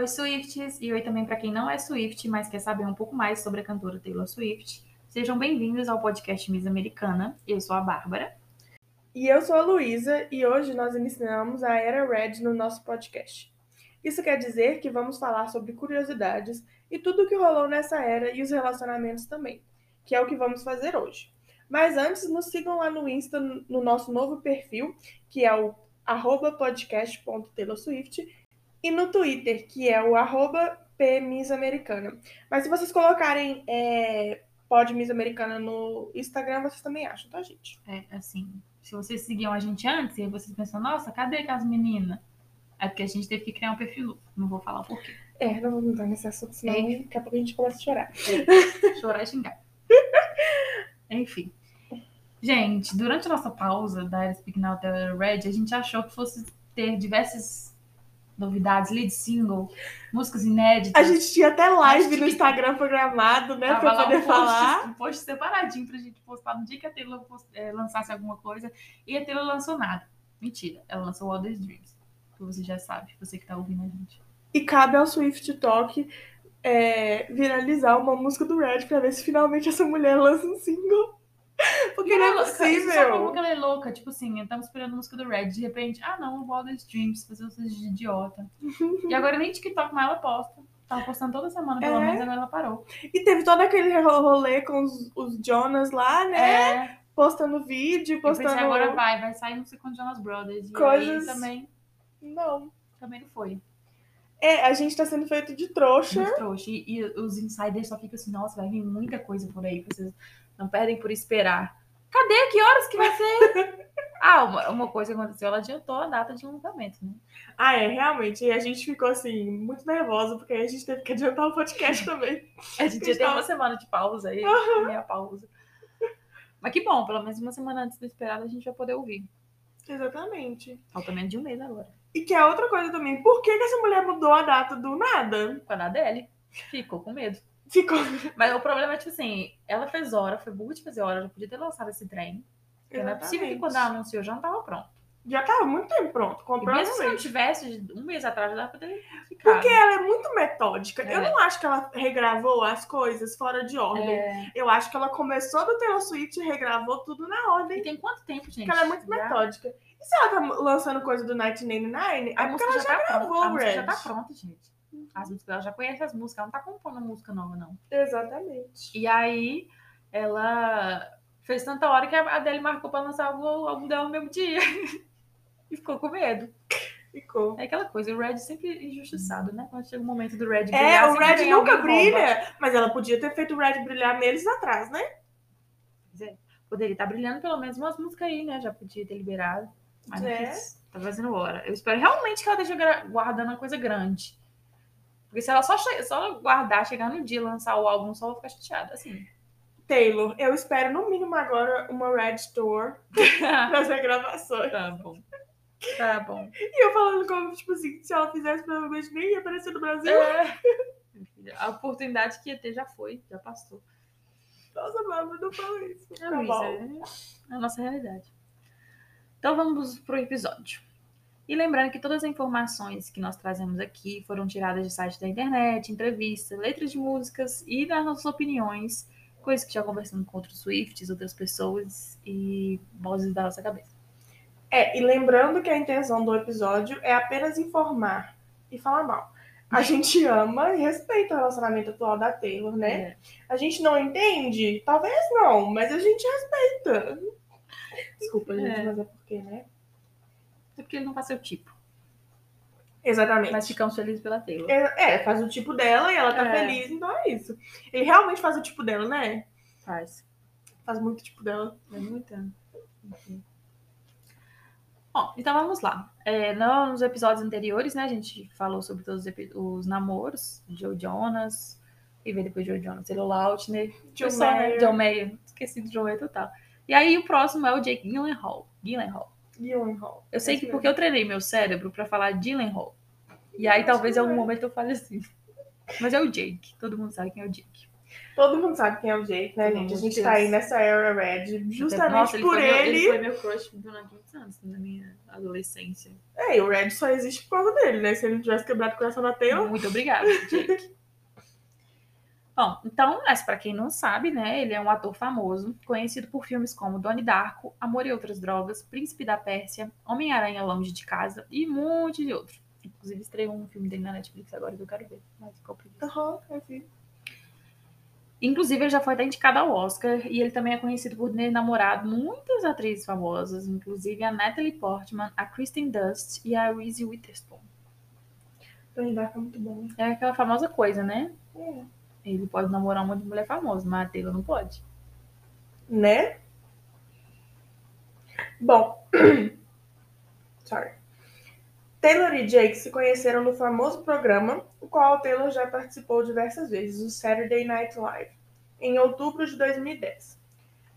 Oi, Swifts! E oi também para quem não é Swift, mas quer saber um pouco mais sobre a cantora Taylor Swift. Sejam bem-vindos ao podcast Miss Americana. Eu sou a Bárbara. E eu sou a Luísa, e hoje nós iniciamos a Era Red no nosso podcast. Isso quer dizer que vamos falar sobre curiosidades e tudo o que rolou nessa era e os relacionamentos também, que é o que vamos fazer hoje. Mas antes, nos sigam lá no Insta, no nosso novo perfil, que é o podcast.taylorswift, e no Twitter, que é o arroba pmissamericana. Mas se vocês colocarem é, pod Miss Americana no Instagram, vocês também acham, tá, gente? É, assim, se vocês seguiam a gente antes, e vocês pensam, nossa, cadê aquelas meninas? É porque a gente teve que criar um perfil novo. Não vou falar por quê. É, não vamos entrar nesse assunto, senão É. daqui a pouco a gente começa a chorar. Chorar e xingar. Enfim. Gente, durante a nossa pausa da Era Speak Now da Red, a gente achou que fosse ter diversas novidades, lead single, músicas inéditas. A gente tinha até live no Instagram programado, né, Tava pra poder um post, falar. um post separadinho pra gente postar no dia que a Taylor eh, lançasse alguma coisa. E a Taylor lançou nada. Mentira. Ela lançou All These Dreams. Que você já sabe, você que tá ouvindo a gente. E cabe ao Swift Talk é, viralizar uma música do Red pra ver se finalmente essa mulher lança um single. Porque não é louca. Isso só prova possível. que ela é louca. Tipo assim, estamos esperando a música do Red. De repente, ah não, These Dreams. Fazer vocês de idiota. e agora nem TikTok mais ela posta. Tava postando toda semana, pelo É. menos, agora ela parou. E teve todo aquele ro- rolê com os, os Jonas lá, né? É, Postando vídeo, eu pensei, postando. agora vai, vai sair não sei quantos Jonas Brothers. E Coisas- também, Não. também não foi. É, a gente tá sendo feito de trouxa. Muito trouxa. E, e os insiders só ficam assim, nossa, vai vir muita coisa por aí, vocês não perdem por esperar. Cadê? Que horas que vai ser? ah, uma, uma coisa aconteceu, ela adiantou a data de lançamento, né? Ah, é, realmente. E a gente ficou assim, muito nervosa, porque aí a gente teve que adiantar o podcast também. A gente já tem uma semana de pausa aí, meia pausa. Mas que bom, pelo menos uma semana antes do esperado a gente vai poder ouvir. Exatamente. Falta menos de um mês agora. E que é outra coisa também. Por que, que essa mulher mudou a data do nada? Com a Adele. Ficou com medo. Ficou. Mas o problema é, tipo assim, ela fez hora, foi burra de fazer hora, já podia ter lançado esse trem. Porque não é possível que quando ela anunciou já não tava pronto. Já tava muito tempo pronto. E Comprou mesmo se não tivesse, um mês atrás já pra ter ficado. Porque ela é muito metódica. Eu É. não acho que ela regravou as coisas fora de ordem. É, Eu acho que ela começou do Taylor Swift e regravou tudo na E ordem. tem quanto tempo, gente? Porque ela é muito Já- metódica. E se ela tá lançando coisa do 1989, A é porque música ela já, tá gravou, pronta. A música já tá pronta, gente. As músicas, ela já conhece as músicas, ela não tá compondo música nova, não. Exatamente. E aí, ela fez tanta hora que a Adele marcou pra lançar o álbum dela no mesmo dia. e ficou com medo. Ficou. É aquela coisa, o Red sempre injustiçado, né? Quando chega o momento do Red É, brilhar, o sempre Red nunca brilha, mas ela podia ter feito o Red brilhar meses atrás, né? Poderia estar brilhando pelo menos umas músicas aí, né? Já podia ter liberado. Mas não É. quis. Tá fazendo hora. Eu espero realmente que ela esteja guardando uma coisa grande. Porque se ela só, só guardar, chegar no dia, lançar o álbum, só vou ficar chateada. Assim. Taylor, eu espero no mínimo agora uma Red Tour nas regravações. tá bom. Tá bom. E eu falando como, tipo assim, se ela fizesse, provavelmente nem ia aparecer no Brasil. É. A oportunidade que ia ter já foi, já passou. Nossa, mano, não fala isso. É, Tá Luísa, é a nossa realidade. Então vamos pro episódio. E lembrando que todas as informações que nós trazemos aqui foram tiradas de sites da internet, entrevistas, letras de músicas e das nossas opiniões, coisas que já conversamos com outros Swifts, outras pessoas e vozes da nossa cabeça. É, e lembrando que a intenção do episódio é apenas informar e falar mal. A gente ama e respeita o relacionamento atual da Taylor, né? É. A gente não entende? Talvez não, mas a gente respeita. Desculpa, gente, É. mas é porque, né? É porque ele não faz seu tipo. Exatamente. Mas ficamos felizes pela Taylor. É, é, faz o tipo dela e ela tá É. feliz, então é isso. Ele realmente faz o tipo dela, né? Faz. Faz muito tipo dela. É muita. Enfim. Bom, então vamos lá. É, no- nos episódios anteriores, né, a gente falou sobre todos os, os namoros, Joe Jonas, e veio depois Joe Jonas, Taylor Lautner, John né? Mayer. John Mayer, esqueci do John Mayer total. E aí o próximo é o Jake Gyllenhaal. Gyllenhaal. Gyllenhaal. Eu sei Esse que mesmo. porque eu treinei meu cérebro pra falar Gyllenhaal. E aí talvez em algum momento eu fale assim. Mas é o Jake, todo mundo sabe quem é o Jake. Todo mundo sabe quem é o Jake, né, gente? A gente tá Deus. aí nessa era Red justamente Nossa, por foi meu- ele. ele foi meu crush durante muitos anos, na minha adolescência. É, e o Red só existe por causa dele, né? Se ele não tivesse quebrado o coração da Taylor. Muito obrigada, Jake. Bom, então, mas para quem não sabe, né, ele é um ator famoso, conhecido por filmes como Donnie Darko, Amor e Outras Drogas, Príncipe da Pérsia, Homem-Aranha Longe de Casa e um monte de outros. Inclusive, estreou um filme dele na Netflix agora que eu quero ver. Mas ficou preguiça. Aham, eu vi. Inclusive, ele já foi até indicado ao Oscar e ele também é conhecido por ter namorado muitas atrizes famosas, inclusive a Natalie Portman, a Kristen Dunst e a Reese Witherspoon. Donnie Darko é muito bom. É aquela famosa coisa, né? É. Ele pode namorar um monte de mulher famosa, mas a Taylor não pode. Né? Bom. Sorry. Taylor e Jake se conheceram no famoso programa, o qual Taylor já participou diversas vezes, o Saturday Night Live, em outubro de 2010.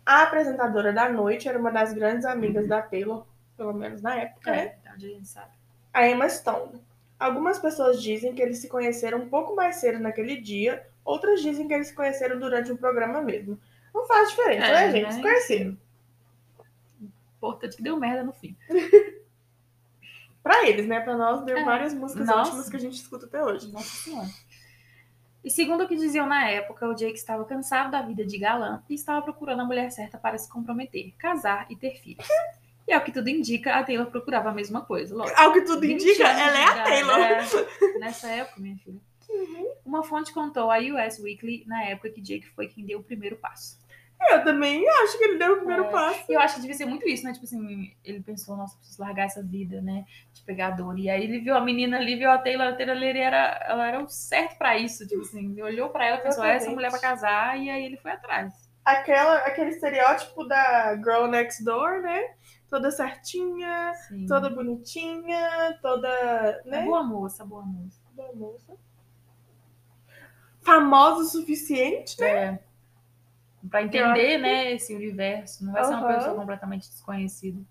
A apresentadora da noite era uma das grandes amigas da Taylor, pelo menos na época, né? É, onde a gente sabe. a Emma Stone. Algumas pessoas dizem que eles se conheceram um pouco mais cedo naquele dia, outras dizem que eles se conheceram durante um programa mesmo. Não faz diferença, É, né, gente? né? Se conheceram. Importante que deu merda no fim. Pra eles, né? Pra nós, deu É. várias músicas Nossa. ótimas que a gente escuta até hoje. Nossa Senhora. E segundo o que diziam na época, o Jake estava cansado da vida de galã e estava procurando a mulher certa para se comprometer, casar e ter filhos. E ao que tudo indica, a Taylor procurava a mesma coisa, lógico. Ao que tudo 20 indica, ela é a Taylor. é, nessa época, minha filha. Uhum. Uma fonte contou a US Weekly na época que Jake foi quem deu o primeiro passo. Eu também acho que ele deu o primeiro É. passo. E eu acho que devia ser muito isso, né? Tipo assim, ele pensou, nossa, preciso largar essa vida, né? De pegador. E aí ele viu a menina ali, viu a Taylor, a Taylor era, ela era o certo pra isso. Tipo assim, ele olhou pra ela, pensou, essa Exatamente. mulher pra casar, e aí ele foi atrás. Aquela, aquele estereótipo da girl next door, né? Toda certinha, Sim. toda bonitinha, toda. É né? boa moça, boa moça. Boa moça. Famosa o suficiente, né? É. Pra entender, né, esse universo. Não vai ser uma pessoa completamente desconhecida.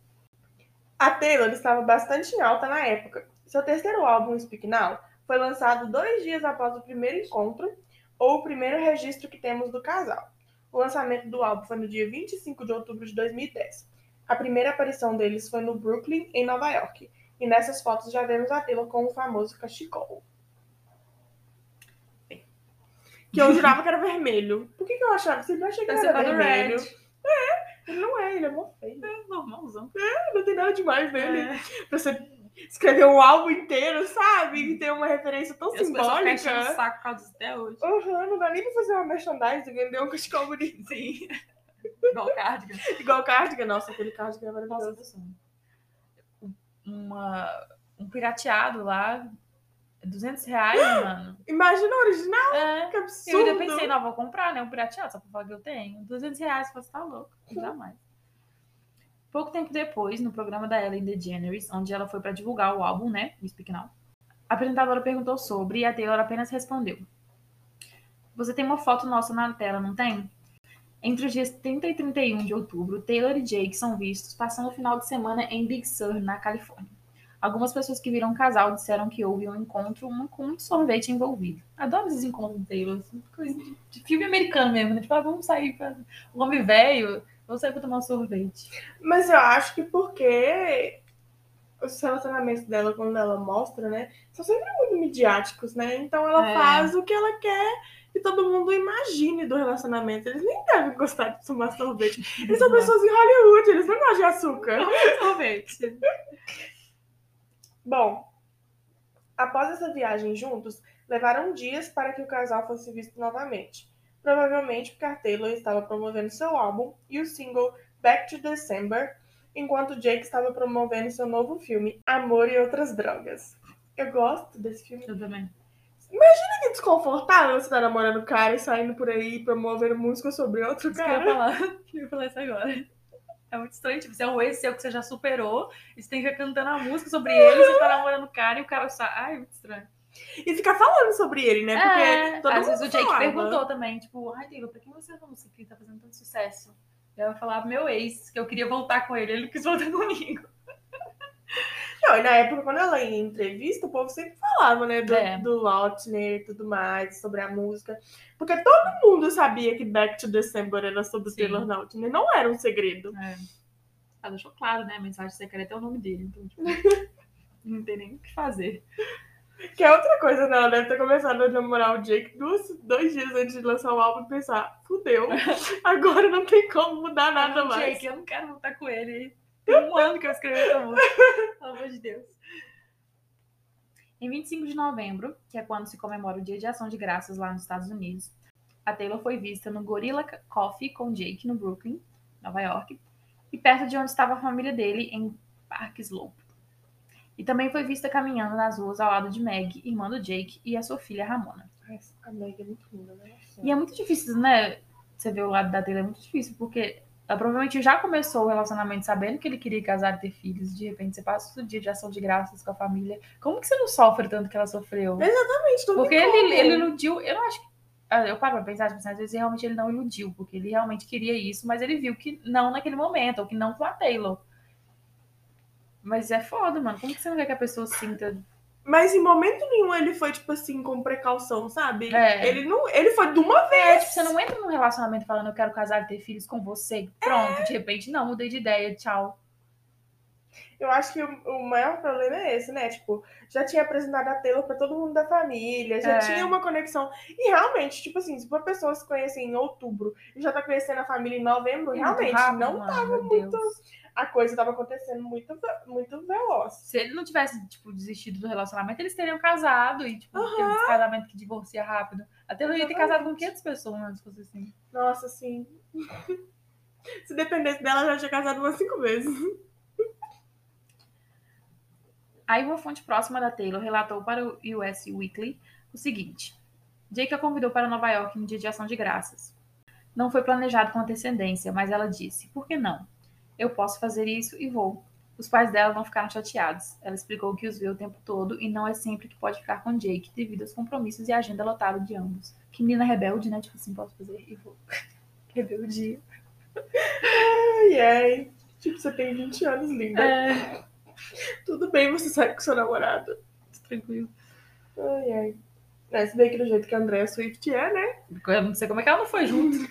A Taylor estava bastante em alta na época. Seu terceiro álbum, Speak Now, foi lançado dois dias após o primeiro encontro, ou o primeiro registro que temos do casal. O lançamento do álbum foi no dia 25 de outubro de 2010. A primeira aparição deles foi no Brooklyn, em Nova York. E nessas fotos já vemos a Taylor com o famoso cachecol. Que eu jurava que era vermelho. Por que, que eu achava? Você não achei que Deve era vermelho? Red. Ele não é, ele é mó feio. É normalzão. Não tem nada demais nele É. pra você escrever um álbum inteiro, sabe? E ter uma referência tão E as pessoas simbólica. saco por causa até hoje. Uhum, não dá nem pra fazer uma merchandising, vender um cachecol bonito. Sim. Igual cardigan. Igual cardigan. Nossa, aquele cardigan é Nossa, maravilhoso. pessoal. Uma, um pirateado lá, 200 reais, mano. Imagina o original, É. que Eu absurdo. ainda pensei, não, vou comprar, né? Um pirateado, só pra falar que eu tenho. 200 reais, você tá louco. Jamais. Pouco tempo depois, no programa da Ellen DeGeneres, onde ela foi pra divulgar o álbum, né? Speak Now, a apresentadora perguntou sobre e a Taylor apenas respondeu. Você tem uma foto nossa na tela, não tem? Entre os dias 30 e 31 de outubro, Taylor e Jake são vistos passando o final de semana em Big Sur, na Califórnia. Algumas pessoas que viram o casal disseram que houve um encontro um, com muito sorvete envolvido. Adoro esses encontros de Taylor, assim, coisa de, de filme americano mesmo, né? Tipo, ah, vamos sair pra. O homem velho, vamos sair pra tomar um sorvete. Mas eu acho que porque os relacionamentos dela, quando ela mostra, né, são sempre muito midiáticos, né? Então ela É. faz o que ela quer que todo mundo imagine do relacionamento. Eles nem devem gostar de tomar sorvete. Eles são pessoas em Hollywood, eles não gostam de açúcar. sorvete. Bom, após essa viagem juntos, levaram dias para que o casal fosse visto novamente. Provavelmente porque a Taylor estava promovendo seu álbum e o single Back to December, enquanto Jake estava promovendo seu novo filme Amor e Outras Drogas. Eu gosto desse filme. Eu também. Que desconfortável você tá namorando o cara e saindo por aí promovendo música sobre outro Isso que eu ia cara. falar. Eu ia falar isso agora. É muito estranho, tipo, você é um ex seu que você já superou, e você tem que ficar cantando a música sobre ele, você tá namorando o cara e o cara sai. Ai, muito estranho. E ficar falando sobre ele, né? Porque É, todo às mundo vezes o Jake falava. perguntou também, tipo, ai, Taylor, pra que você essa música que tá fazendo tanto sucesso? Eu ia falar pro meu ex, que eu queria voltar com ele, ele não quis voltar comigo. Não, e na época, quando ela ia em entrevista, o povo sempre falava, né, do, É. do Lautner e tudo mais, sobre a música. Porque todo mundo sabia que Back to December era sobre o Sim. Taylor Lautner. Não era um segredo. É. Ela deixou claro, né? A mensagem secreta é o nome dele. Então, tipo, não tem nem o que fazer. Que é outra coisa, né? Ela deve ter começado a namorar o Jake duas, dois dias antes de lançar o álbum e pensar, fudeu, agora não tem como mudar nada mais. Jake, eu não quero voltar com ele. Tem um ano que eu escrevi essa música. Pelo amor de Deus. Em 25 de novembro, que é quando se comemora o Dia de Ação de Graças lá nos Estados Unidos, a Taylor foi vista no Gorilla Coffee com Jake no Brooklyn, Nova York, e perto de onde estava a família dele, em Park Slope. E também foi vista caminhando nas ruas ao lado de Meg, irmã do Jake, e a sua filha Ramona. A Meg é muito linda, né? E é muito difícil, né? Você ver o lado da Taylor é muito difícil, porque ela provavelmente já começou o relacionamento sabendo que ele queria casar e ter filhos. De repente você passa o dia de ação de graças com a família. Como que você não sofre tanto que ela sofreu? Exatamente, não Porque ele, ele iludiu. Eu não acho que. ah, Eu paro pra pensar, tipo, assim, às vezes realmente ele não iludiu, porque ele realmente queria isso, mas ele viu que não naquele momento, ou que não com a Taylor. Mas é foda, mano. Como que você não quer que a pessoa sinta. Mas em momento nenhum ele foi, tipo assim, com precaução, sabe? É. Ele não. Ele foi de uma É, vez. tipo, você não entra num relacionamento falando eu quero casar e ter filhos com você. Pronto, de repente, não, mudei de ideia, tchau. Eu acho que o, o maior problema é esse, né? Tipo, já tinha apresentado a Taylor pra todo mundo da família, já É. tinha uma conexão. E realmente, tipo assim, se uma pessoa se conhecer em outubro e já tá conhecendo a família em novembro, realmente, rápido, não mano, tava muito. Deus. A coisa tava acontecendo muito, muito veloz. Se ele não tivesse, tipo, desistido do relacionamento, eles teriam casado e, tipo, aquele casamento que divorcia rápido. A Taylor ia ter casado com 500 pessoas se fosse assim. Nossa, assim. se dependesse dela, já tinha casado umas cinco vezes. Aí uma fonte próxima da Taylor relatou para o US Weekly o seguinte. Jake a convidou para Nova York no dia de ação de graças. Não foi planejado com antecedência, mas ela disse, por que não? Eu posso fazer isso e vou. Os pais dela não ficaram chateados. Ela explicou que os vê o tempo todo e não é sempre que pode ficar com Jake devido aos compromissos e a agenda lotada de ambos. Que menina rebelde, né? Tipo assim, posso fazer e vou. Rebeldia. Ai, ai. Tipo, você tem 20 anos, linda. É, Tudo bem você sair com seu namorado. tranquilo. Ai, ai. É, se bem que do jeito que a Andrea Swift é, né? Eu não sei como é que ela não foi junto.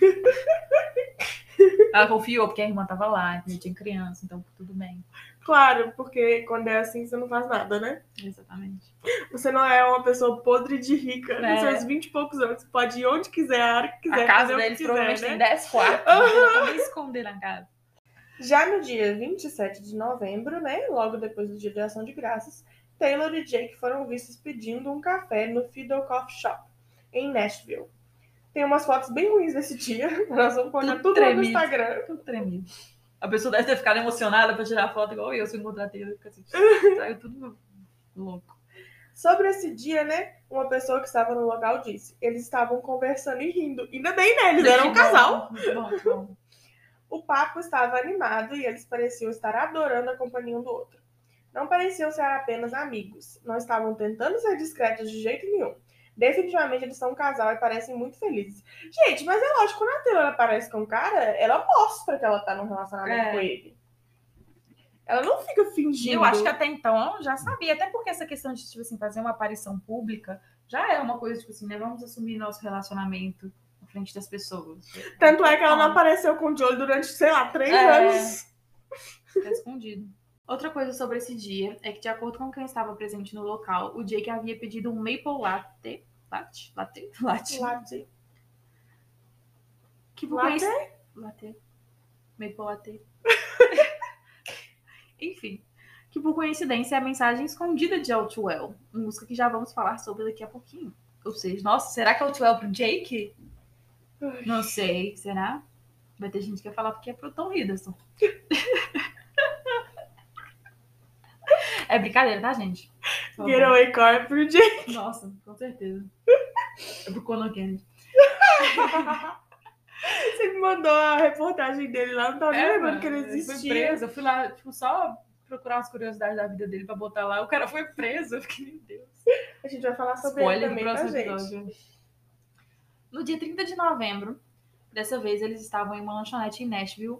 ela confiou, porque a irmã tava lá, entendeu? tinha criança, então tudo bem. Claro, porque quando é assim, você não faz nada, né? Exatamente. Você não é uma pessoa podre de rica. É. Nos seus 20 e poucos anos. Você pode ir onde quiser, a hora que quiser. a casa deles quiser, provavelmente né? tem 10 quartos. Não tem nem esconder na casa. Já no dia 27 de novembro, né? Logo depois do dia de ação de graças, Taylor e Jake foram vistos pedindo um café no Fiddle Coffee Shop, em Nashville. Tem umas fotos bem ruins desse dia. Nós vamos colocar Tudo tudo, lá no tremido. Instagram. Tudo tremido. A pessoa deve ter ficado emocionada pra tirar foto, igual eu, se eu encontrar Taylor, fica assim, saiu tudo louco. Sobre esse dia, né? Uma pessoa que estava no local disse: eles estavam conversando e rindo. Ainda bem, né? Eles eram um casal. Bom, bom. O papo estava animado e eles pareciam estar adorando a companhia um do outro. Não pareciam ser apenas amigos. Não estavam tentando ser discretos de jeito nenhum. Definitivamente eles são um casal e parecem muito felizes. Gente, mas é lógico, quando a Taylor aparece com o cara, ela mostra que ela tá num relacionamento É. com ele. Ela não fica fingindo. Eu acho que até então já sabia, até porque essa questão de tipo assim, fazer uma aparição pública já é uma coisa, tipo assim, né? Vamos assumir nosso relacionamento na frente das pessoas. Tanto é que ela não apareceu com o Joel durante, sei lá, três É. anos. Tá escondido. Outra coisa sobre esse dia é que, de acordo com quem estava presente no local, o Jake havia pedido um maple latte. Latte? Latte? Latte. Latte. Que por Latte? coinc- Latte. Maple latte. Enfim. Que por coincidência é a mensagem escondida de Outwell. Música que já vamos falar sobre daqui a pouquinho. Ou seja, nossa, será que é Outwell pro Jake? Ai. Não sei, será? Vai ter gente que vai falar porque é pro Tom Hiddleston. é brincadeira, tá, gente? Car pro Jake. Nossa, com certeza. É pro Conor Kennedy. Você me mandou a reportagem dele lá, não tava nem lembrando que ele É, foi existia. preso. Eu fui lá, tipo, só procurar umas curiosidades da vida dele pra botar lá. O cara foi preso. Eu fiquei, meu Deus. A gente vai falar sobre Spoiler ele também, tá, próximo gente? episódio. No dia 30 de novembro, Dessa vez eles estavam em uma lanchonete em Nashville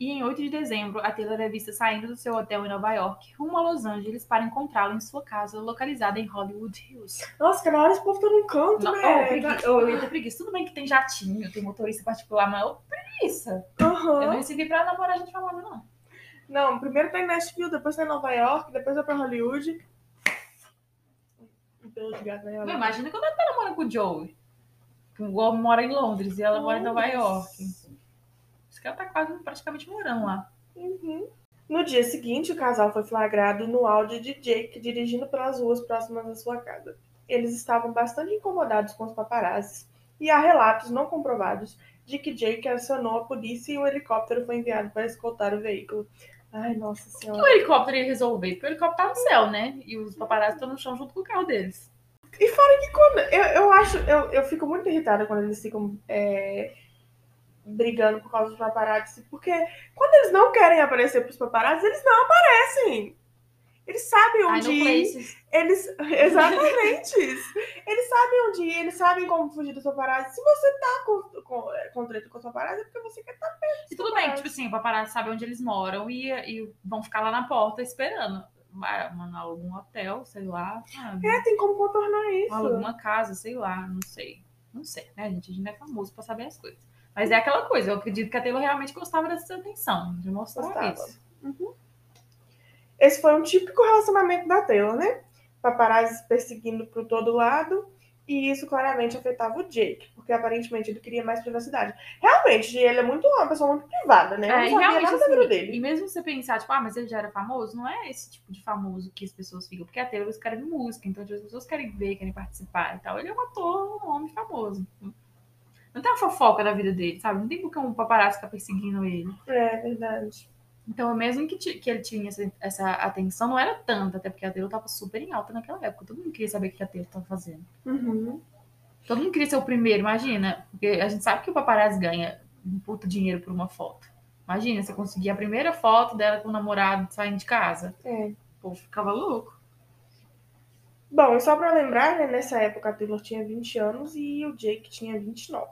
e em 8 de dezembro a Taylor é vista saindo do seu hotel em Nova York rumo a Los Angeles para encontrá-lo em sua casa localizada em Hollywood Hills. Nossa, que na hora esse povo tá num canto, Não, né? oh, pregui- oh, eu ia ter preguiça. Tudo bem que tem jatinho, tem motorista particular, mas eu preguiça. Aham. Eu não recebi pra namorar gente famosa, não. Não, primeiro tá em Nashville, depois tá em Nova York, depois vai pra Hollywood. Pelo de gato aí, Não, olha. imagina quando ela tá namorando com o Joey. Que o Joe mora em Londres e ela mora em Nova York. Que ela tá quase praticamente morando lá. Uhum. No dia seguinte, o casal foi flagrado no áudio de Jake dirigindo pelas ruas próximas da sua casa. Eles estavam bastante incomodados com os paparazzis e há relatos não comprovados de que Jake acionou a polícia e um helicóptero foi enviado para escoltar o veículo. Ai, nossa O que senhora. o helicóptero ia resolver? Porque o helicóptero tá no céu, né? E os paparazzi estão no chão junto com o carro deles. E fora que quando. Eu, eu acho. Eu, eu fico muito irritada quando eles ficam é, brigando por causa dos paparazzi. Porque quando eles não querem aparecer pros paparazzi, eles não aparecem. Eles sabem onde ir. Eles. Exatamente. eles sabem onde ir, eles sabem como fugir dos paparazzi. Se você tá com, com, com treta com os paparazzi, é porque você quer estar perto. E tudo bem, tipo assim, o paparazzi sabe onde eles moram e, e vão ficar lá na porta esperando. Mano, algum hotel, sei lá. sabe? É, tem como contornar isso. alguma casa, sei lá, não sei. Não sei, né, gente? A gente não é famoso pra saber as coisas. Mas é aquela coisa, eu acredito que a Taylor realmente gostava dessa atenção, de mostrar Gostava. isso. Esse foi um típico relacionamento da Taylor, né? Paparazzi perseguindo por todo lado. E isso claramente afetava o Jake, porque aparentemente ele queria mais privacidade. Realmente, ele é muito uma pessoa muito privada, né? Eu É, não sabia realmente, nada da vida assim, dele. e mesmo você pensar, tipo, ah, mas ele já era famoso, não é esse tipo de famoso que as pessoas ficam, porque a Taylor escreve música, então tipo, as pessoas querem ver, querem participar e tal. Ele é um ator, um homem famoso. Não tem uma fofoca da vida dele, sabe? Não tem porque um paparazzi ficar perseguindo ele. É, verdade. Então, mesmo que, que ele tinha essa, essa atenção, não era tanta, até porque a Taylor tava super em alta naquela época. Todo mundo queria saber o que a Taylor tava fazendo. Uhum. Todo mundo queria ser o primeiro, imagina. Porque a gente sabe que o paparazzi ganha um puta dinheiro por uma foto. Imagina, você conseguir a primeira foto dela com o namorado saindo de casa. É. O povo ficava louco. Bom, e só pra lembrar, né, nessa época a Taylor tinha 20 anos e o Jake tinha 29.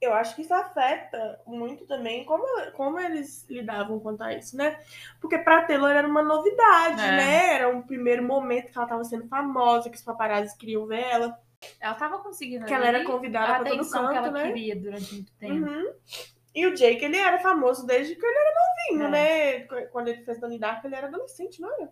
Eu acho que isso afeta muito também como, como eles lidavam quanto a isso, né? Porque pra Taylor era uma novidade, É. né? Era um primeiro momento que ela tava sendo famosa, que os paparazzi queriam ver ela, Ela tava conseguindo que ela era convidada a pra todo atenção que canto, ela né? queria durante muito tempo. Uhum. E o Jake, ele era famoso desde que ele era novinho, É. né? Quando ele fez Donnie Darko, ele era adolescente, não era?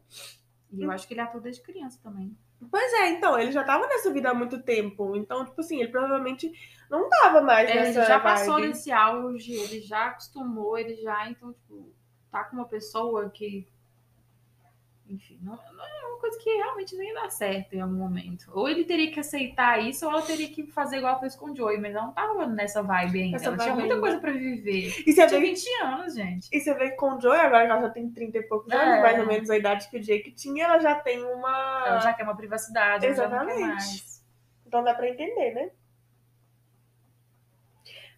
E eu acho que ele atua desde criança também. Pois é, então, ele já tava nessa vida há muito tempo. Então, tipo assim, ele provavelmente não tava mais É, ele nessa já passou vibe. desse auge, ele já acostumou, ele já, então, tipo, tá com uma pessoa que. Enfim, não, não é coisa que realmente não ia dar certo em algum momento. Ou ele teria que aceitar isso, ou ela teria que fazer igual fez com o Joey, mas ela não tava nessa vibe ainda. Nessa ela tinha vibe muita ainda. coisa pra viver. E você Tinha vê, 20 anos, gente. e você vê que com o Joey, agora que ela já tem 30 e poucos É. anos, mais ou menos a idade que o Jake tinha, ela já tem uma. Ela já quer uma privacidade, Exatamente. Então dá pra entender, né?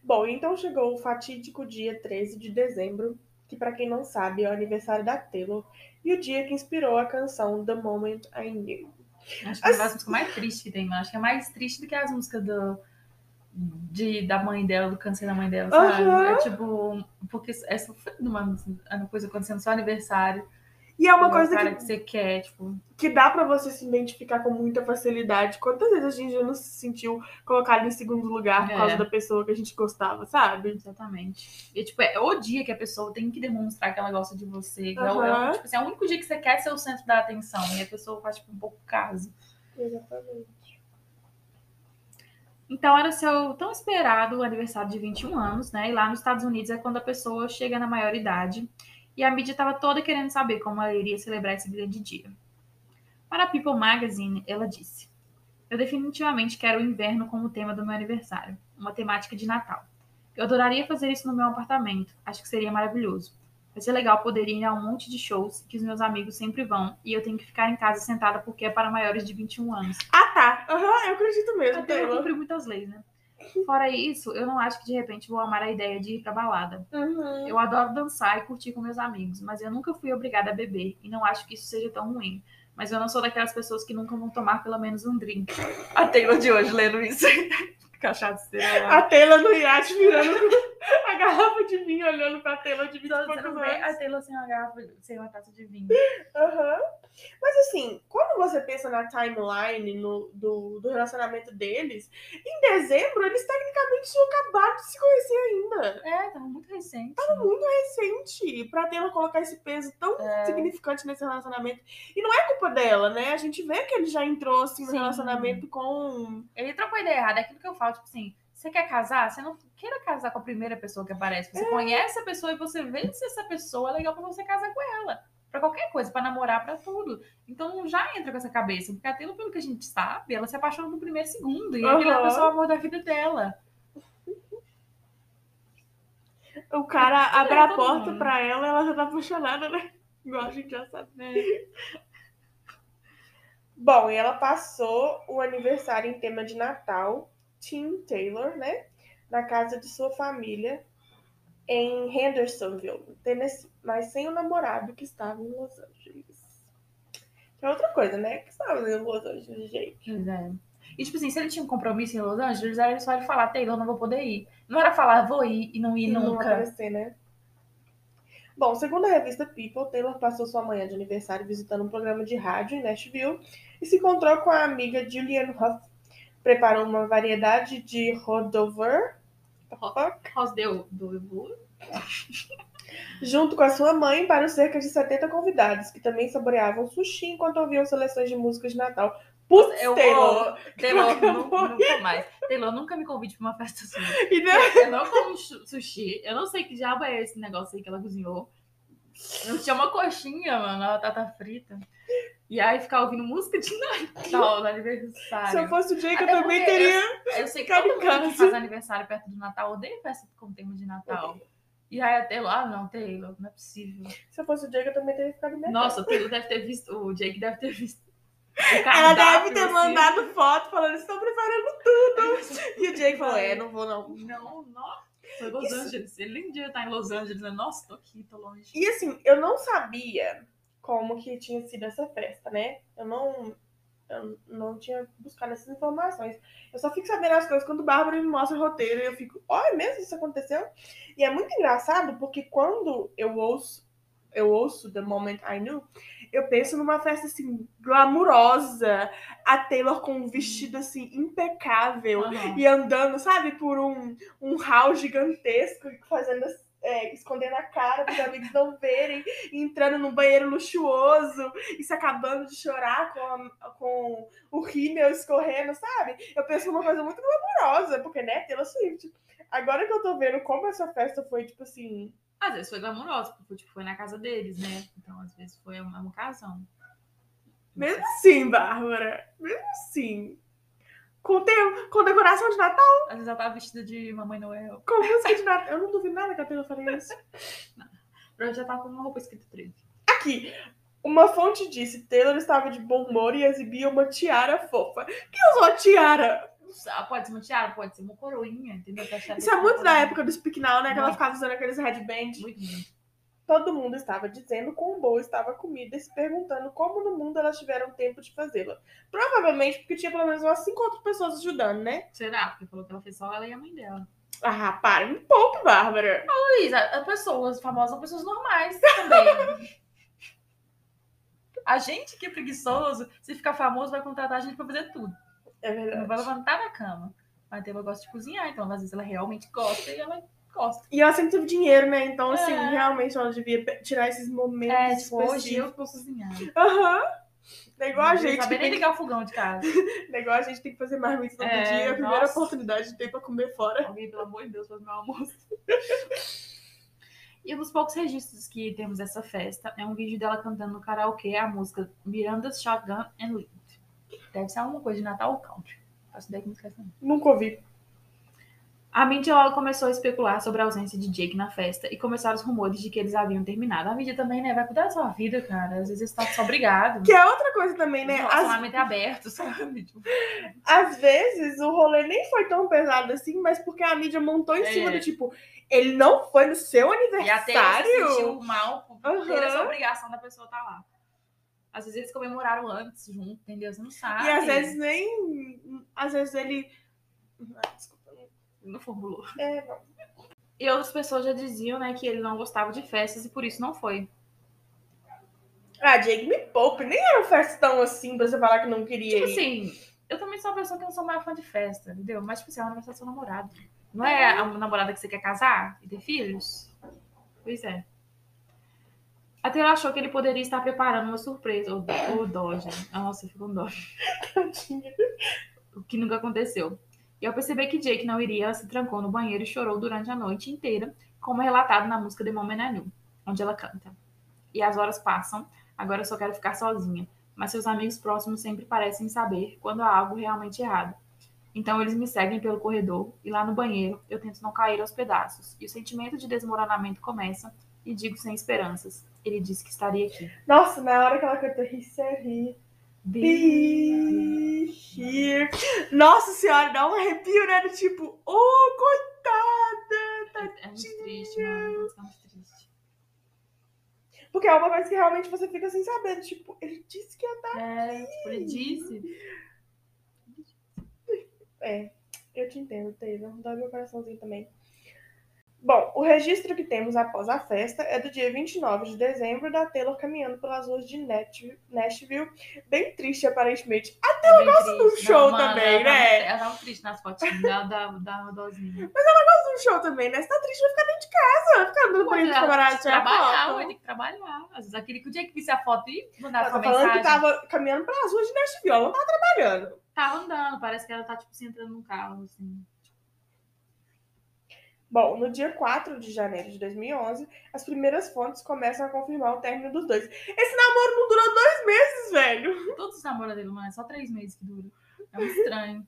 Bom, então chegou o fatídico dia 13 de dezembro, que pra quem não sabe é o aniversário da Taylor, e o dia que inspirou a canção The Moment I Knew. Acho que é uma das músicas mais tristes que tem. Acho que é mais triste do que as músicas do, de, da mãe dela, do câncer da mãe dela, sabe? Aham. É tipo, porque essa foi uma, uma coisa acontecendo no seu aniversário. E é uma coisa o cara que que você quer, tipo. que dá pra você se identificar com muita facilidade. Quantas vezes a gente já não se sentiu colocado em segundo lugar por É. causa da pessoa que a gente gostava, sabe? Exatamente. E, tipo, é o dia que a pessoa tem que demonstrar que ela gosta de você. que é o- é, o- tipo assim, é o único dia que você quer ser o centro da atenção. E a pessoa faz, tipo, um pouco caso. Exatamente. Então era seu tão esperado aniversário de 21 anos, né? E lá nos Estados Unidos é quando a pessoa chega na maioridade. E a mídia estava toda querendo saber como ela iria celebrar esse grande dia. Para a People Magazine, ela disse: Eu definitivamente quero o inverno como tema do meu aniversário, uma temática de Natal. Eu adoraria fazer isso no meu apartamento, acho que seria maravilhoso. Vai ser legal poder ir a um monte de shows que os meus amigos sempre vão e eu tenho que ficar em casa sentada porque é para maiores de 21 anos. Ah, tá. Aham, eu acredito mesmo, Até eu cumpri muitas leis, né? Fora isso, eu não acho que de repente vou amar a ideia de ir pra balada. Uhum. Eu adoro dançar e curtir com meus amigos, mas eu nunca fui obrigada a beber e não acho que isso seja tão ruim. Mas eu não sou daquelas pessoas que nunca vão tomar pelo menos um drink. A Taylor de hoje lendo isso. Cachaceira. A Taylor no iate virando a garrafa de vinho, olhando pra Taylor de 20 Só e você não poucos vê anos. a Taylor sem uma garrafa, sem uma taça de vinho. Aham. Mas assim, quando você pensa na timeline no- do, do relacionamento deles, em dezembro eles tecnicamente tinham acabado de se conhecer ainda. É, tava muito recente. Muito recente. Pra Taylor colocar esse peso tão É. significante nesse relacionamento. E não é culpa dela, né? A gente vê que ele já entrou assim no Sim. relacionamento com. Ele trocou ideia errada. É aquilo que eu falo, tipo assim, você quer casar? Você não queira casar com a primeira pessoa que aparece. Você conhece a pessoa e você vê se essa pessoa é legal pra você casar com ela. Pra qualquer coisa, pra namorar, pra tudo. Então já entra com essa cabeça. Porque a Taylor, pelo que a gente sabe, ela se apaixona no primeiro segundo. E aquele é a pessoa o amor da vida dela. O cara abre a todo porta mundo. pra ela ela já tá apaixonada, né? Igual a gente já sabe. É. Bom, e ela passou o aniversário em tema de Natal, Tim Taylor, né? Na casa de sua família em Hendersonville, Tennessee, mas sem o namorado que estava em Los Angeles. Que é outra coisa, né? Que estava em Los Angeles, gente. Pois é. E, tipo assim, se ele tinha um compromisso em Los Angeles, era só ele falar, Taylor, não vou poder ir. Não era falar, vou ir e não ir E não nunca. aparecer, né? Bom, segundo a revista People, Taylor passou sua manhã de aniversário visitando um programa de rádio em Nashville e se encontrou com a amiga Julianne Hough. Preparou uma variedade de rodover Ross deu do junto com a sua mãe para os cerca de 70 convidados, que também saboreavam sushi enquanto ouviam seleções de músicas de Natal. Putz, Eu Taylor! Taylor, Que nu- nunca mais. Taylor, nunca me convide pra uma festa sua. E, né? Eu não como sushi. Eu não sei que diabo é esse negócio aí que ela cozinhou. Eu tinha uma coxinha, mano, uma batata frita. E aí ficar ouvindo música de Natal no aniversário. Se eu fosse o Jake, eu Até também porque teria. Eu sei que todo mundo que faz aniversário perto do Natal odeia festa com tema de Natal. E aí a Taylor, ah, não, Taylor, não é possível. Se eu fosse o Jake, eu também teria ficado bem. Nossa, o Taylor deve ter visto, o Jake deve ter visto. Ela deve ter assim. mandado foto falando, estão preparando tudo. E o Jake falou, é, não vou não. Não, não. Foi Los Isso- Angeles. Ele nem devia estar em Los Angeles. né? Nossa, tô aqui, tô longe. E assim, eu não sabia como que tinha sido essa festa, né? Eu não, eu não tinha buscado essas informações. Eu só fico sabendo as coisas quando o Bárbara me mostra o roteiro e eu fico, olha mesmo isso aconteceu? E é muito engraçado porque quando eu ouço, eu ouço The Moment I Knew, eu penso numa festa assim, glamurosa, a Taylor com um vestido assim impecável Aham. e andando, sabe, por um, um hall gigantesco, fazendo é, escondendo a cara para os amigos não verem, entrando num banheiro luxuoso e se acabando de chorar com, a- com o rímel escorrendo, sabe? Eu penso numa coisa muito glamourosa, porque, né, Taylor Swift. Agora que eu tô vendo como essa festa foi, tipo assim, Às vezes foi glamouroso, porque tipo, foi na casa deles, né? Então, às vezes foi uma, uma casão. mesmo assim, Bárbara, mesmo assim, com, te- com decoração de Natal, Às vezes ela tava vestida de Mamãe Noel. com música de Natal. Eu não duvido nada que a Taylor faria isso. Provavelmente já tava com uma roupa escrita 13. Aqui, uma fonte disse Taylor estava de bom humor e exibia uma tiara fofa. Quem usou a tiara? Ah, Pode ser uma tiara, pode ser uma coroinha, entendeu? Isso é tem muito da época do Speak Now, né? Que ela Muito. ficava usando aqueles headbands. Muito lindo. Todo mundo estava dizendo quão boa estava a comida e se perguntando como no mundo elas tiveram tempo de fazê-la. Provavelmente porque tinha pelo menos umas cinco outras pessoas ajudando, né? Será? Porque falou que ela fez só ela e a mãe dela. Ah, para, me poupe, Bárbara. Luísa, as pessoas famosas são pessoas normais também. A gente que é preguiçoso, se ficar famoso, vai contratar a gente pra fazer tudo. É Não vai verdade. levantar da cama. A Taylor gosta de cozinhar, então às vezes ela realmente gosta e ela gosta. E ela sempre teve dinheiro, né? Então, assim, É. realmente ela devia tirar esses momentos É, tipo, hoje eu vou cozinhar. Aham. É igual a gente. saber nem ligar o fogão de casa. É igual a gente tem que fazer marmita todo É, dia. É a primeira nossa. oportunidade que tem pra comer fora. Alguém, pelo amor de Deus, faz meu almoço. E um dos poucos registros que temos dessa festa é um vídeo dela cantando no karaokê a música Miranda's Shotgun and Lead. Deve ser alguma coisa de Natal ou Country. Faço ideia que música é essa. Nunca ouvi. A mídia logo começou a especular sobre a ausência de Jake na festa e começaram os rumores de que eles haviam terminado. A mídia também, né? Vai cuidar da sua vida, cara. Às vezes estão só obrigados. Que é outra coisa também, né? Relacionamento é aberto, sabe? Às vezes o rolê nem foi tão pesado assim, mas porque a mídia montou em É. cima do tipo, ele não foi no seu E a Taylor se sentiu aniversário. mal por Aham. ter essa obrigação da pessoa estar lá. Às vezes eles comemoraram antes junto, entendeu? Você não sabe. E às vezes nem. Às vezes ele. Desculpa. Não formulou. É, não. E outras pessoas já diziam, né, que ele não gostava de festas e por isso não foi. Ah, Jake, me poupe. Nem era um festão assim pra você falar que não queria Tipo ir. assim, eu também sou uma pessoa que não sou maior fã de festa, entendeu? Mas, tipo assim, é uma do seu namorado. Não é a namorada que você quer casar e ter filhos? Pois é. A Taylor achou que ele poderia estar preparando uma surpresa. Ou, ou dó, gente. Nossa, ficou com dó. O que nunca aconteceu. E ao perceber que Jake não iria, ela se trancou no banheiro e chorou durante a noite inteira, como é relatado na música The Moment I Knew, onde ela canta. E as horas passam, agora eu só quero ficar sozinha, mas seus amigos próximos sempre parecem saber quando há algo realmente errado. Então eles me seguem pelo corredor e lá no banheiro eu tento não cair aos pedaços. E o sentimento de desmoronamento começa e digo sem esperanças. Ele disse que estaria aqui. Nossa, na hora que ela cantou He said be here. Nossa senhora, dá um arrepio, né? Do tipo, oh, coitada. É, é muito triste, mano. É muito triste. Porque é uma coisa que realmente você fica sem saber. Tipo, ele disse que ia dar. É, tipo, ele disse. É, eu te entendo, Taylor. Dá meu coraçãozinho também. Bom, o registro que temos após a festa é do dia 29 de dezembro, da Taylor caminhando pelas ruas de Nashville. Bem triste, aparentemente. A É Taylor bem gosta de um triste. show Não, também, ela né? Ela tava triste nas fotinhas da, da, da dozinha. Gosta de um show também, né? Você tá triste, vai ficar dentro de casa. Vai ficar aí Pô, de ela camarada tirar trabalhar, foto. ué, tem que trabalhar. Às vezes aquele que o dia que visse a foto e mandava Ela sua tá falando mensagem. que tava caminhando pelas ruas de Nashville. Ela não tava trabalhando. Tava andando, parece que ela tá, tipo, assim, entrando num carro, assim. Bom, no dia 4 de janeiro de 2011, as primeiras fontes começam a confirmar o término dos dois. Esse namoro não durou dois meses, velho. Todos os namoros dele, mano, é só três meses que dura. É muito estranho.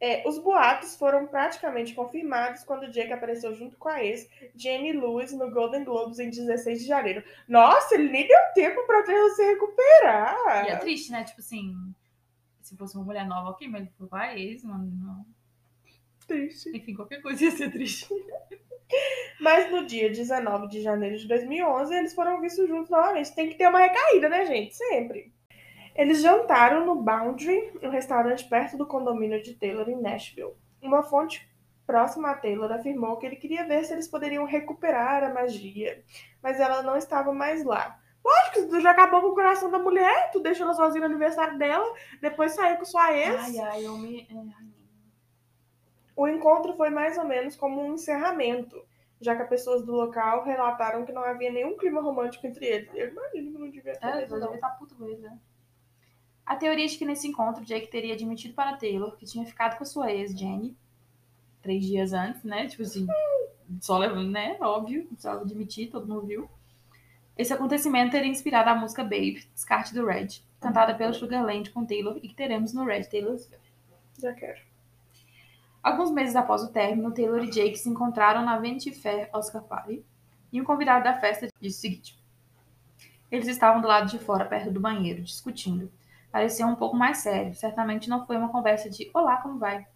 É, os boatos foram praticamente confirmados quando Jake apareceu junto com a ex, Jenny Lewis, no Golden Globes em 16 de janeiro. Nossa, ele nem deu tempo pra Taylor se recuperar. E é triste, né? Tipo assim, se fosse uma mulher nova, ok, mas ele foi com a ex, mano, não. Triste. Enfim, qualquer coisa ia ser triste. Mas no dia 19 de janeiro de 2011, eles foram vistos juntos novamente. Tem que ter uma recaída, né, gente? Sempre. Eles jantaram no Boundary, um restaurante perto do condomínio de Taylor em Nashville. Uma fonte próxima a Taylor afirmou que ele queria ver se eles poderiam recuperar a magia, mas ela não estava mais lá. Lógico, tu já acabou com o coração da mulher, tu deixou ela sozinha no aniversário dela, depois saiu com sua ex. Ai, ai, eu me. é, ai, O encontro foi mais ou menos como um encerramento, já que as pessoas do local relataram que não havia nenhum clima romântico entre eles. Eu imagino que não devia ter. É, eu devia estar puto com ele, né? A teoria de que nesse encontro Jake teria admitido para Taylor que tinha ficado com sua ex, Jenny, três dias antes, né? Tipo assim, só levando, né? Óbvio, só admitir, todo mundo viu. Esse acontecimento teria inspirado a música Babe, descarte do Red, cantada pelo Sugarland com Taylor e que teremos no Red Taylor's. Já quero. Alguns meses após o término, Taylor e Jake se encontraram na Vanity Fair Oscar Party e o convidado da festa disse o seguinte: Eles estavam do lado de fora, perto do banheiro, discutindo. Parecia um pouco mais sério. Certamente não foi uma conversa de Olá, como vai?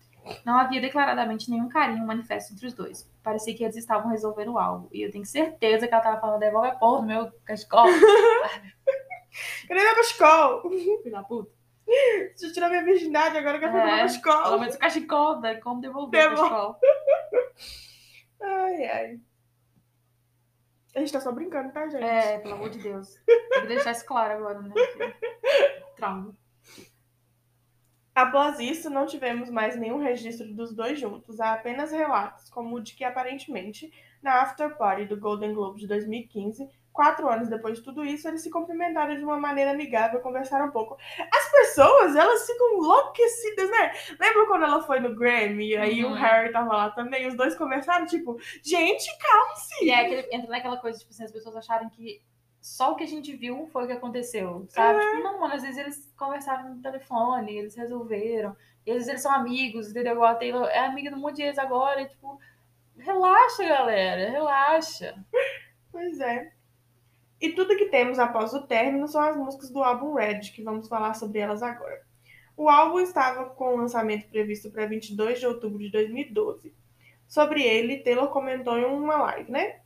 Não havia declaradamente nenhum carinho manifesto entre os dois. Parecia que eles estavam resolvendo algo. E eu tenho certeza que ela estava falando: devolve a porra do meu cachecol, Cadê meu cachecol? filho da puta. Deixa eu tirar minha virgindade agora que eu É, meu Pelo menos o cachecol, né? Como devolver Devolve. cachecol? Ai, ai. A gente tá só brincando, tá, gente? É, pelo amor de Deus. Tem que deixar isso claro agora, né? Trauma. Após isso, não tivemos mais nenhum registro dos dois juntos. Há apenas relatos, como o de que aparentemente, na after party do Golden Globe de 2015, quatro anos depois de tudo isso, eles se cumprimentaram de uma maneira amigável, conversaram um pouco. As pessoas, elas ficam enlouquecidas, né? Lembra quando ela foi no Grammy e aí Uhum. o Harry tava lá também? Os dois conversaram, tipo, gente, calma-se! E é aquele, entra naquela coisa, tipo assim, as pessoas acharem que só o que a gente viu foi o que aconteceu, sabe? Tipo, não, mano, às vezes eles conversaram no telefone, eles resolveram. E às vezes eles são amigos, entendeu? A Taylor é amiga do monte de ex agora, e, tipo, relaxa, galera, relaxa. Pois é. E tudo que temos após o término são as músicas do álbum Red, que vamos falar sobre elas agora. O álbum estava com o lançamento previsto para 22 de outubro de 2012. Sobre ele, Taylor comentou em uma live, né?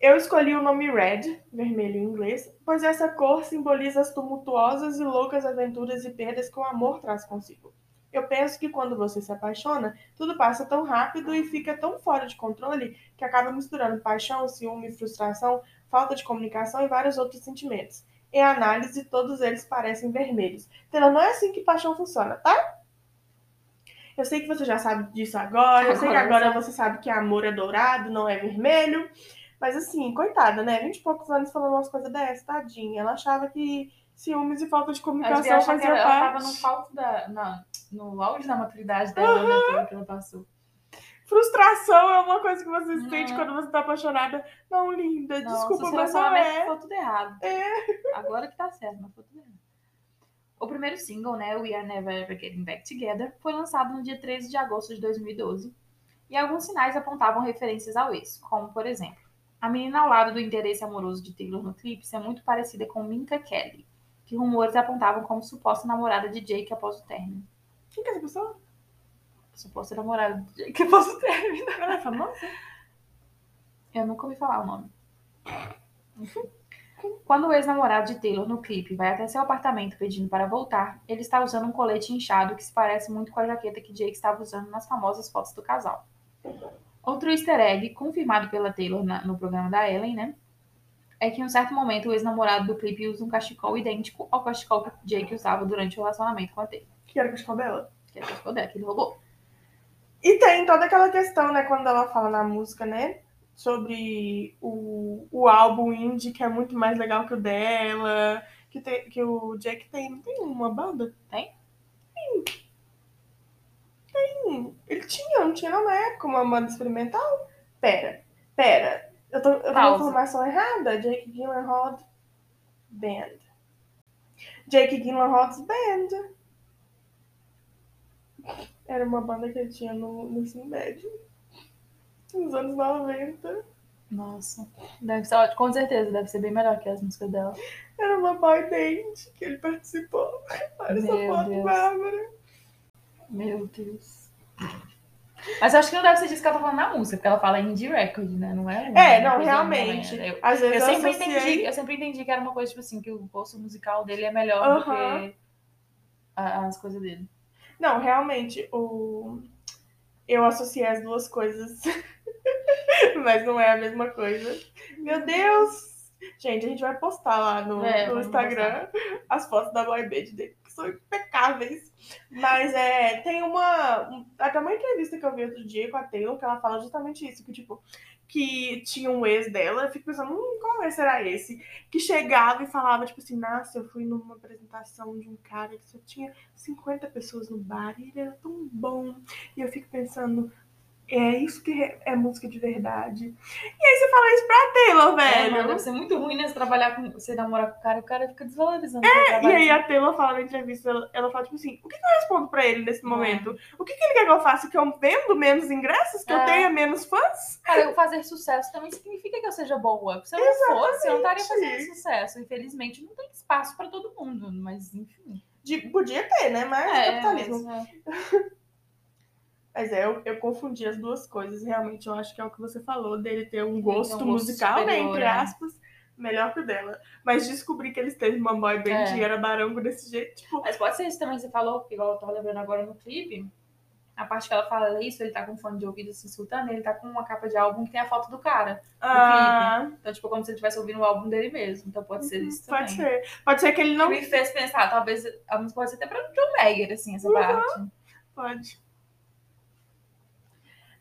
Eu escolhi o nome Red, vermelho em inglês, pois essa cor simboliza as tumultuosas e loucas aventuras e perdas que o amor traz consigo. Eu penso que quando você se apaixona, tudo passa tão rápido e fica tão fora de controle que acaba misturando paixão, ciúme, frustração, falta de comunicação e vários outros sentimentos. Em análise, todos eles parecem vermelhos. Então, não é assim que paixão funciona, tá? Eu sei que você já sabe disso agora, eu sei que agora você sabe que amor é dourado, não é vermelho. Mas assim, coitada, né? Vinte e poucos anos falando umas coisas dessas, tadinha. Ela achava que ciúmes e falta de comunicação fazia ela, parte. ela tava no falta da. Na, no auge da maturidade dela, né? Pelo que ela passou. Frustração é uma coisa que você Uhum. sente quando você tá apaixonada. Não, linda, Não, desculpa, mas não é. ficou tudo errado. É. Agora que tá certo, mas ficou tudo errado. O primeiro single, né, We Are Never Ever Getting Back Together, foi lançado no dia 13 de agosto de 2012. E alguns sinais apontavam referências ao ex, como, por exemplo, a menina ao lado do interesse amoroso de Taylor no clipe é muito parecida com Minka Kelly, que rumores apontavam como suposta namorada de Jake após o término. Quem que é essa pessoa? Suposta namorada de Jake após o término. Ela é famosa? Eu nunca ouvi falar o nome. Quando o ex-namorado de Taylor no clipe vai até seu apartamento pedindo para voltar, ele está usando um colete inchado que se parece muito com a jaqueta que Jake estava usando nas famosas fotos do casal. Outro easter egg, confirmado pela Taylor na- no programa da Ellen, né? É que em um certo momento o ex-namorado do clipe usa um cachecol idêntico ao cachecol que Jake usava durante o relacionamento com a Taylor. Que era o cachecol dela. Que é o cachecol dela, que ele roubou. E tem toda aquela questão, né, quando ela fala na música, né? Sobre o, o álbum indie, que é muito mais legal que o dela. Que, tem, que o Jack tem. Não tem uma banda? Tem? Tem. Tem. Ele tinha, não tinha na época uma banda experimental? Pera, pera. Eu tô, eu tô com informação errada? Jake Gyllenhaal Band. Jake Gyllenhaal's Band. Era uma banda que ele tinha no, no ensino médio. Nos anos 90. Nossa. Deve ser, ótimo, com certeza, deve ser bem melhor que as músicas dela. Era uma boy band que ele participou. Olha essa foto. Bárbara. Meu Deus. Mas eu acho que não deve ser disso que ela tá falando na música, porque ela fala indie record, né? Não é? É, não, coisa realmente. não é. Eu, Às vezes eu eu, sempre associei... entendi, eu sempre entendi que era uma coisa, tipo assim, que o gosto musical dele é melhor do Aham. que a- as coisas dele. Não, realmente, o... eu associei as duas coisas. Mas não é a mesma coisa. Meu Deus! Gente, a gente vai postar lá no, É, no Instagram as fotos da boy band dele, que são impecáveis. Mas é, tem uma. um- até uma entrevista que eu vi outro dia com a Taylor, que ela fala justamente isso, que tipo, que tinha um ex dela, eu fico pensando, hum, qual ex será esse? Que chegava e falava, tipo assim, nossa, eu fui numa apresentação de um cara que só tinha 50 pessoas no bar e ele era tão bom. E eu fico pensando, é isso que é música de verdade. E aí você fala isso pra Taylor, É, velho. mano, deve ser muito ruim, né? Você trabalhar com. Você namorar com o cara e o cara fica desvalorizando. É, E aí a Taylor fala na entrevista, ela, ela fala tipo assim, o que, que eu respondo pra ele nesse momento? O que, que ele quer que eu faça? Que eu vendo menos ingressos? Que eu É. tenha menos fãs? Cara, eu fazer sucesso também significa que eu seja boa. Se eu não fosse, eu não estaria fazendo sucesso. Infelizmente, não tem espaço pra todo mundo, mas enfim. De- podia ter, né? Mas É, capitalismo. mas, é. Mas é, eu, eu confundi as duas coisas. Realmente, eu acho que é o que você falou, dele ter um gosto, gosto musical, né? superior, Entre é. aspas, melhor que o dela. Mas descobri que eles teve uma boy band É. e era barango desse jeito, tipo... Mas pode ser isso também que você falou, porque igual eu tava lembrando agora no clipe, a parte que ela fala isso, ele tá com fone de ouvido se escutando, ele tá com uma capa de álbum que tem a foto do cara. Ah, Então, tipo, como se ele estivesse ouvindo o álbum dele mesmo. Então pode ser isso também. pode ser. Pode ser que ele não... Me fez pensar, talvez a música pode ser até pra John Mayer, assim, essa parte. Pode.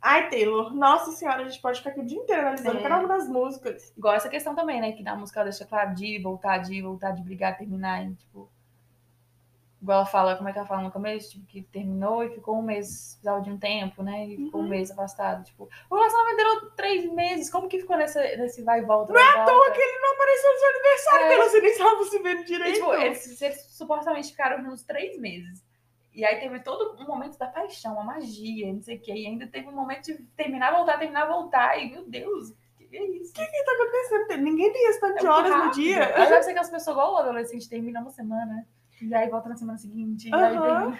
Ai, Taylor, nossa senhora, a gente pode ficar aqui o dia inteiro analisando É. cada uma das músicas. Igual essa questão também, né? Que na música ela deixa claro de ir, voltar, de ir, voltar, de brigar, terminar. E, tipo. Igual ela fala, como é que ela fala no começo? Tipo, que terminou e ficou um mês, precisava de um tempo, né? E ficou um mês afastado. Tipo, o relacionamento durou três meses. Como que ficou nesse, nesse vai e volta? Não é à toa que ele não apareceu no seu aniversário, É. Taylor, você nem estava se vendo E, direito. tipo, eles, eles supostamente ficaram uns três meses. E aí teve todo um momento da paixão, a magia, não sei o quê. E ainda teve um momento de terminar, voltar, terminar, voltar. E, meu Deus, que é isso? O que tá acontecendo? Ninguém tem esse tanto É de horas no rápido. dia. Mas deve ser aquelas pessoas igual o adolescente termina uma semana. E aí volta na semana seguinte. E aí termina.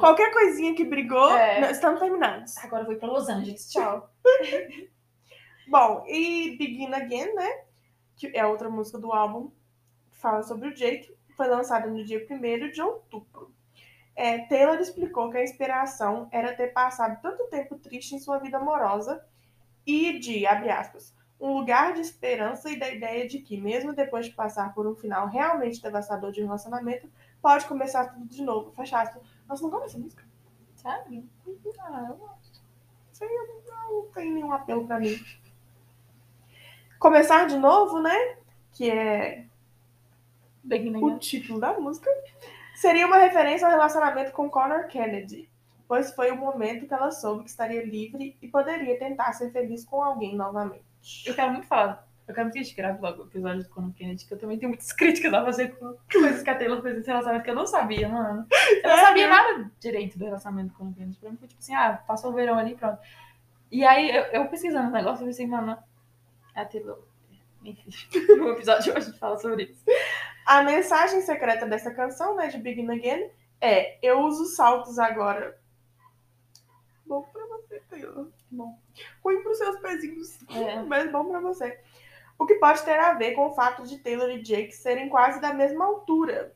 Qualquer coisinha que brigou, É. não, estamos terminados. Agora eu vou ir pra Los Angeles. Tchau. Bom, e Begin Again, né? Que é outra música do álbum, que fala sobre o Jake. Foi lançada no dia 1 de outubro. É, Taylor explicou que a inspiração era ter passado tanto tempo triste em sua vida amorosa e de, abre aspas, um lugar de esperança e da ideia de que, mesmo depois de passar por um final realmente devastador de relacionamento, pode começar tudo de novo. Fecha aspas. Nossa, não gosto dessa música. Sabe? Ah, eu gosto. Isso aí não, não tem nenhum apelo pra mim. Começar de novo, né? Que é o título da música, seria uma referência ao relacionamento com Connor Kennedy, pois foi o momento que ela soube que estaria livre e poderia tentar ser feliz com alguém novamente. Eu quero muito falar. Eu quero muito que a gente grave logo o episódio do Kennedy, que eu também tenho muitas críticas a fazer com coisas que a Taylor fez nesse relacionamento que eu não sabia, mano. Eu não É, sabia nada direito do relacionamento com o Kennedy. Pra mim foi tipo assim, ah, passou o verão ali e pronto. E aí eu, eu pesquisando o negócio, eu pensei, mano, a Taylor. Enfim, no episódio de hoje a gente fala sobre isso. A mensagem secreta dessa canção, né, de Begin Again, é: Eu uso saltos agora. Bom pra você, Taylor. Bom. Ruim pros seus pezinhos, É. mas bom pra você. O que pode ter a ver com o fato de Taylor e Jake serem quase da mesma altura.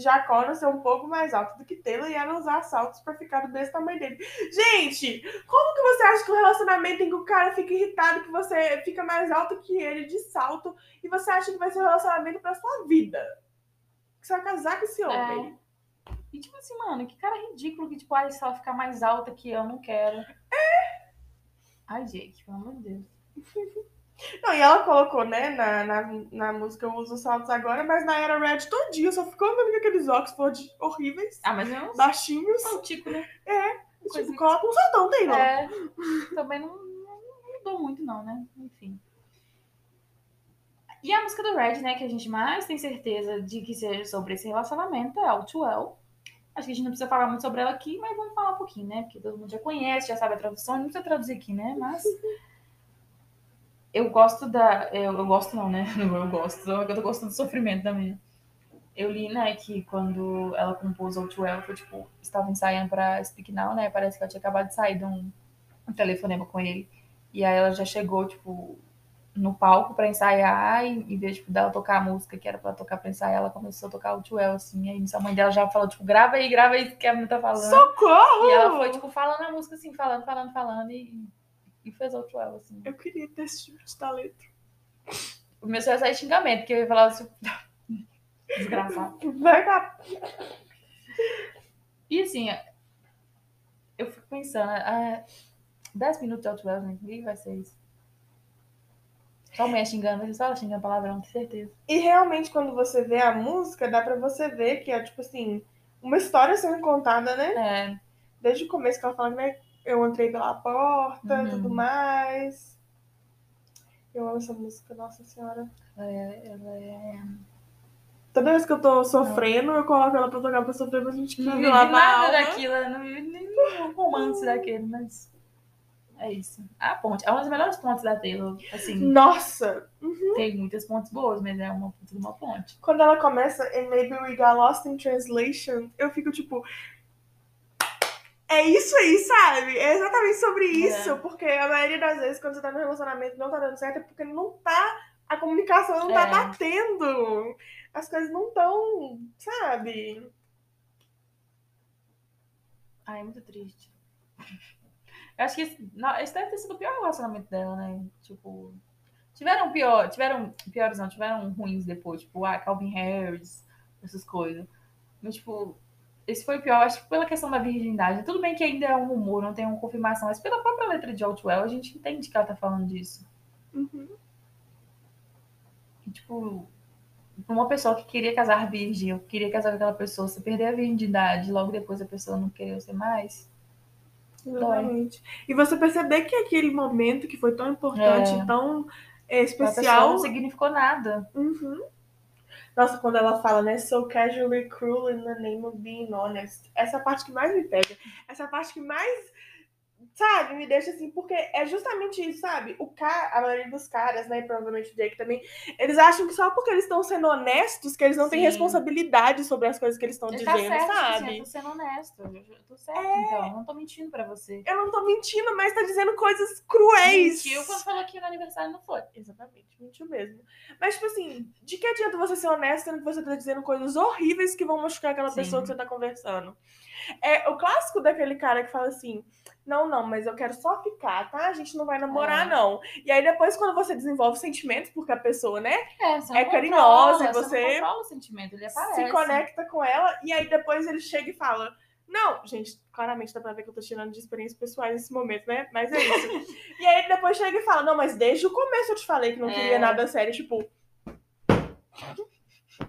Já Connor ser um pouco mais alto do que Taylor e ela usar saltos pra ficar do mesmo tamanho dele. Gente, como que você acha que o relacionamento em que o cara fica irritado que você fica mais alto que ele de salto e você acha que vai ser um relacionamento pra sua vida? Que você vai casar com esse homem. E tipo assim, mano, que cara ridículo que, tipo, ai, se ela ficar mais alta que eu, não quero. É. Ai, Jake, pelo amor de Deus. Não, e ela colocou, né, na, na, na música Eu Uso Saltos Agora, mas na era Red dia só ficou andando com aqueles Oxford horríveis, Ah, mas não baixinhos. sou o Tico, né? Tipo, Coisa- coloca um saltão, Taylor. É, também não, não mudou muito, não, né? Enfim. E a música do Red, né, que a gente mais tem certeza de que seja sobre esse relacionamento é All Too Well. Acho que a gente não precisa falar muito sobre ela aqui, mas vamos falar um pouquinho, né? Porque todo mundo já conhece, já sabe a tradução, não precisa traduzir aqui, né? Mas eu gosto da. Eu, eu gosto não, né? Eu gosto. Eu tô gostando do sofrimento da menina. Eu li, né, que quando ela compôs All Too Well, foi tipo, estava ensaiando pra Speak Now, né? Parece que ela tinha acabado de sair de um, um telefonema com ele. E aí ela já chegou, tipo, no palco pra ensaiar, e em vez tipo, dela tocar a música que era pra tocar pra ensaiar, ela começou a tocar o Well, assim. Aí a mãe dela já falou, tipo, grava aí, grava aí o que a menina tá falando. Socorro! E ela foi, tipo, falando a música, assim, falando, falando, falando, e, e fez o Too Well, assim. Eu queria ter esse tipo de talento. O meu só ia sair xingamento, porque eu ia falar assim, desgraçado. Vai cá. E assim, eu fico pensando, ah, 10 minutos de Outwell, gente, ninguém vai ser isso. Só mulher xingando, só ela xingando palavrão, com certeza. E realmente, quando você vê a música, dá pra você ver que é, tipo assim, uma história sendo contada, né? É, Desde o começo que ela fala, né? Eu entrei pela porta, Uhum. tudo mais. Eu amo essa música, nossa senhora. é, ela é... Toda vez que eu tô sofrendo, eu coloco ela pra tocar pra sofrer, mas a gente Não vive nada alma. daquilo, eu não vive nenhum romance daquele, mas... É isso. A ponte, é uma das melhores pontes da Taylor, assim, Nossa! tem muitas pontes boas, mas é uma uma ponte. Quando ela começa em Maybe We Got Lost in Translation, eu fico tipo. É isso aí, sabe? É exatamente sobre isso. Porque a maioria das vezes, quando você tá no relacionamento e não tá dando certo, é porque não tá. A comunicação não tá É. batendo. As coisas não estão, sabe? Ai, é muito triste. Eu acho que esse, não, esse deve ter sido o pior relacionamento dela, né? Tipo, tiveram pior, tiveram piores não, tiveram ruins depois, tipo, ah, Calvin Harris, essas coisas. Mas, tipo, esse foi o pior, acho que pela questão da virgindade. Tudo bem que ainda é um rumor, não tem uma confirmação, mas pela própria letra de Outwell, a gente entende que ela tá falando disso. Uhum. E, tipo, uma pessoa que queria casar virgem, ou queria casar com aquela pessoa, você perder a virgindade, logo depois a pessoa não querer ser mais. Exatamente. E você perceber que aquele momento que foi tão importante, É. tão é, especial. não significou nada. Uhum. Nossa, quando ela fala, né? So casually cruel in the name of being honest. Essa é parte que mais me pega. Essa é parte que mais. Sabe? me deixa assim, porque é justamente isso, sabe? O cara, a maioria dos caras, né, e provavelmente o Jake também, eles acham que só porque eles estão sendo honestos que eles não têm Sim. responsabilidade sobre as coisas que eles estão Ele dizendo, tá certo, sabe? eu tô sendo honesto. Eu, tô certo, É. então. eu Não tô mentindo pra você. Eu não tô mentindo, mas tá dizendo coisas cruéis. Mentiu quando falou que no aniversário não foi. Exatamente, mentiu mesmo. Mas, tipo assim, de que adianta você ser honesto sendo que você tá dizendo coisas horríveis que vão machucar aquela Sim. pessoa que você tá conversando? É o clássico daquele cara que fala assim: não, não, mas eu quero só ficar, tá? A gente não vai namorar, É. não. E aí depois, quando você desenvolve sentimentos, porque a pessoa, né, É, você É carinhosa, controla, e você não controla o sentimento, ele aparece. se conecta com ela, e aí depois ele chega e fala. Não, gente, claramente dá pra ver que eu tô tirando de experiências pessoais nesse momento, né? Mas é isso. e aí depois chega e fala, não, mas desde o começo eu te falei que não É. queria nada sério, tipo.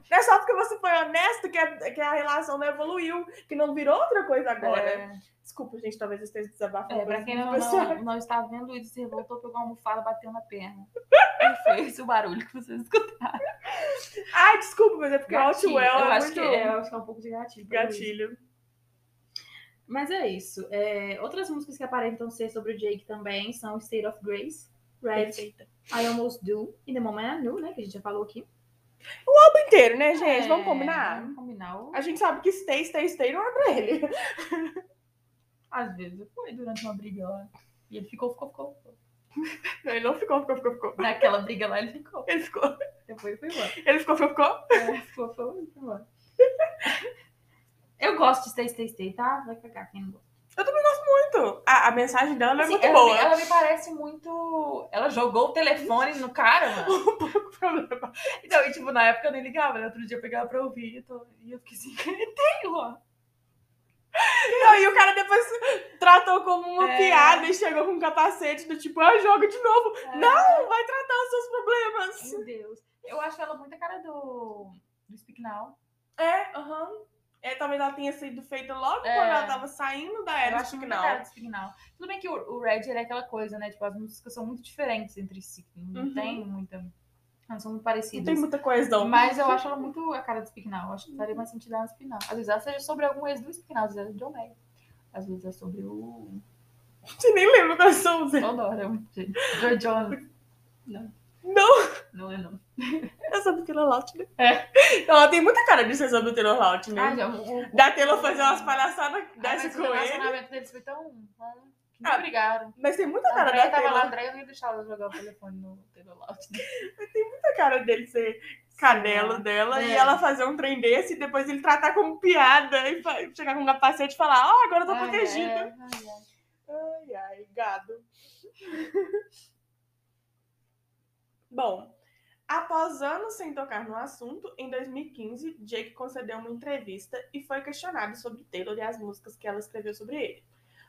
Não é só porque você foi honesto que a, que a relação não evoluiu, que não virou outra coisa agora. É, Desculpa, gente, talvez eu esteja desabafando. é, pra quem não, não, não está vendo, o Luiz se revoltou, pegou uma almofada, bateu na perna. E fez o barulho que vocês escutaram. Ai, desculpa, mas é porque o Gatilho. Outwell eu é acho muito que, é, eu acho que é um pouco de gatilho. gatilho. Mas é isso. É, outras músicas que aparentam ser sobre o Jake também são State of Grace, Red, Perfeita. I Almost Do, In The Moment I Knew, né? Que a gente já falou aqui. O inteiro, né, gente? É, Vamos combinar? Vamos combinar. O- A gente sabe que stay, stay, stay não é pra ele. Às vezes foi durante uma briga lá. E ele ficou, ficou, ficou. ficou. Não, ele não ficou, ficou, ficou, ficou. Naquela briga lá ele ficou. Ele ficou, Depois foi embora. ele ficou, ficou, ficou. É, ficou, ficou, foi embora. Eu gosto de Stay, Stay, Stay, tá? Vai cagar quem não gosta. Muito. A, a mensagem dela é Assim, muito ela, boa. Ela me parece muito. Ela jogou o telefone no cara, mano. Um pouco problema. Então, e, tipo, na época eu nem ligava, né? Outro dia eu pegava pra ouvir e, tô... e eu fiquei assim, tenho, ó. Não, e o cara depois tratou como uma É. piada e chegou com um capacete do tipo, ah, joga de novo. É. Não, vai tratar os seus problemas. Meu Deus. Eu acho ela muito a cara do, do Speak Now. É, aham. É, talvez ela tenha sido feita logo É. quando ela tava saindo da era do final. cara do Speak Now. Tudo bem que o, o Red é aquela coisa, né? Tipo, as músicas são muito diferentes entre si. Não Uhum. tem muita. Elas são muito Não parecidas. tem muita coesão. Mas eu acho ela muito a cara do Now. Eu acho que faria mais sentido ela no Now. Às vezes ela seja sobre algum ex do Now, às vezes é do John Mayer. Às vezes é sobre o. Você nem lembra quais são os Adoro, gente. Joy Jonas. Não, Não é não. é sobre o Taylor Lautner. É. Não, ela tem muita cara de ser sobre o Taylor Lautner. Ah, já, o, o, Da Taylor fazer umas palhaçadas Ah, dessa o com ele. relacionamento deles foi tão bom não Ah, brigaram. Mas tem muita cara Andréia da tava lá, Taylor. Andréia não ia deixar ela jogar o telefone no Taylor Lautner. muita cara dele ser canelo dela e É. ela fazer um trem desse e depois ele tratar como piada e chegar com um capacete e falar, ó, agora eu tô Ai, protegida. é, ai, ai. Ai, ai, gado. Bom, após anos sem tocar no assunto, em 2015, Jake concedeu uma entrevista e foi questionado sobre Taylor e as músicas que ela escreveu sobre ele.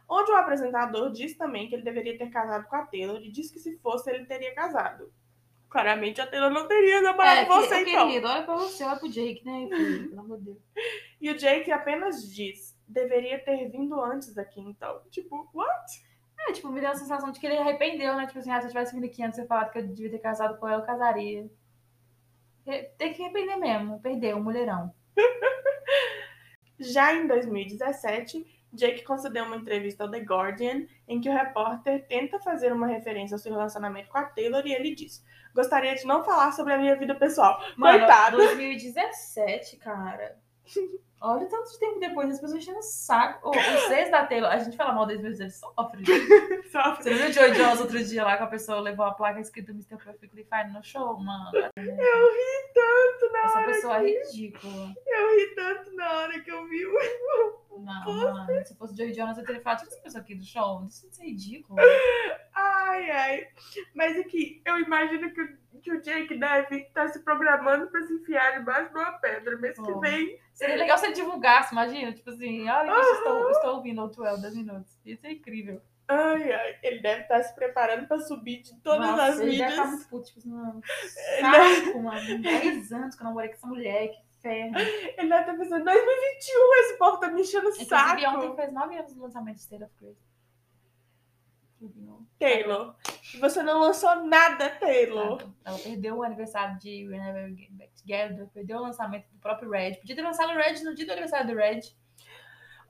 Onde o apresentador disse também que ele deveria ter casado com a Taylor e disse que se fosse ele teria casado. Claramente a Taylor não teria namorado É, com que- você, ô, então. querido, olha pra você, olha pro Jake, né? Pelo amor de Deus. E o Jake apenas diz, deveria ter vindo antes aqui, então. Tipo, what? É, tipo, me deu a sensação de que ele arrependeu, né? Tipo assim, ah, se eu tivesse vindo aqui antes e falado que eu devia ter casado com ela, eu casaria. É, Tem que arrepender mesmo, perdeu, mulherão. Já em 2017, Jake concedeu uma entrevista ao The Guardian em que o repórter tenta fazer uma referência ao seu relacionamento com a Taylor e ele diz: Gostaria de não falar sobre a minha vida pessoal. Mano, Coitado. 2017, cara. Olha o tanto de tempo depois, as pessoas enchendo o saco. Os seis da Taylor, a gente fala mal deles, mas eles sofrem. Só- Você viu o Joy Jones outro dia lá com a pessoa levou a placa escrita Mr. Perfectly Fine no show, mano? Eu ri tanto na Essa hora. pessoa é que- ridícula. Eu ri tanto na hora que eu vi. o- Não, mano. Se fosse Joy Jonas, eu teria falado, tira essa pessoa aqui do show. Isso é ridículo. Ai, ai. Mas aqui, eu imagino que o, que o Jake deve estar se programando pra se enfiar debaixo de uma pedra mês que Oh. vem. Seria legal se ele divulgasse, imagina. Tipo assim, olha que eu estou, estou ouvindo o 12, 10 minutos. Isso é incrível. Ai, ai. Ele deve estar se preparando pra subir de todas Nossa, as ele deve mídias. estar muito puto, tipo assim, mano. Ele Saco, mano. 10 anos que eu namorei com essa mulher, que ferro. Ele deve estar pensando, 2021, esse povo tá me enchendo o saco. Inclusive, ontem fez 9 anos do lançamento de State of Grace. Taylor. E você não lançou nada, Taylor. Ela perdeu o aniversário de We Never Get Back Together, perdeu o lançamento do próprio Red. Podia ter lançado o Red no dia do aniversário do Red.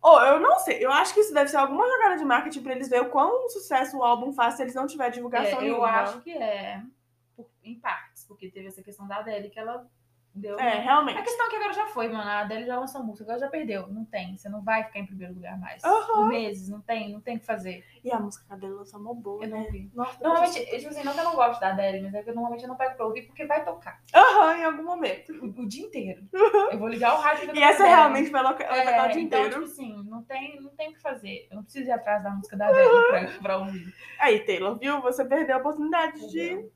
Ou eu não sei, eu acho que isso deve ser alguma jogada de marketing pra eles verem o quão sucesso o álbum faz se eles não tiverem divulgação É, eu nenhuma. acho que é em partes, porque teve essa questão da Adele que ela deu. É, A realmente. questão é que agora já foi, mano. A Adele já lançou música, agora já perdeu. Não tem. Você não vai ficar em primeiro lugar mais. Por meses, não tem, não tem o que fazer. E a música Cadê lançou uma boa, Eu não né? vi. Nossa, Normalmente, eu, tipo assim, não que eu não gosto da Adele, mas é que eu normalmente eu não pego pra ouvir porque vai tocar Aham, em algum momento. o, o dia inteiro. Eu vou ligar o rádio E essa realmente vai tocar o dia então, inteiro. tipo assim, não tem, não tem o que fazer. Eu não preciso ir atrás da música da Adele pra, pra ouvir. Aí, Taylor, viu? Você perdeu a oportunidade de. Entendeu?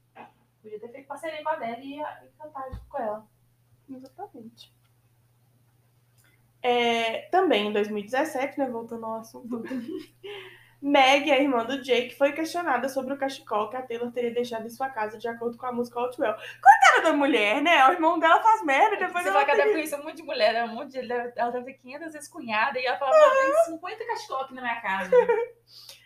Podia ter feito parceria com a Adele e, e cantar com ela. Exatamente. É, também em 2017, né? Voltando ao assunto. Meg, a irmã do Jake, foi questionada sobre o cachecol que a Taylor teria deixado em sua casa de acordo com a música Outwell. Coitada da mulher, né? O irmão dela faz merda e depois Você ela ela tem... deve conhecer um monte de mulher, né? um monte de, ela deve ter 500 vezes cunhada e ela fala, mano, tem 50 cachecol aqui na minha casa.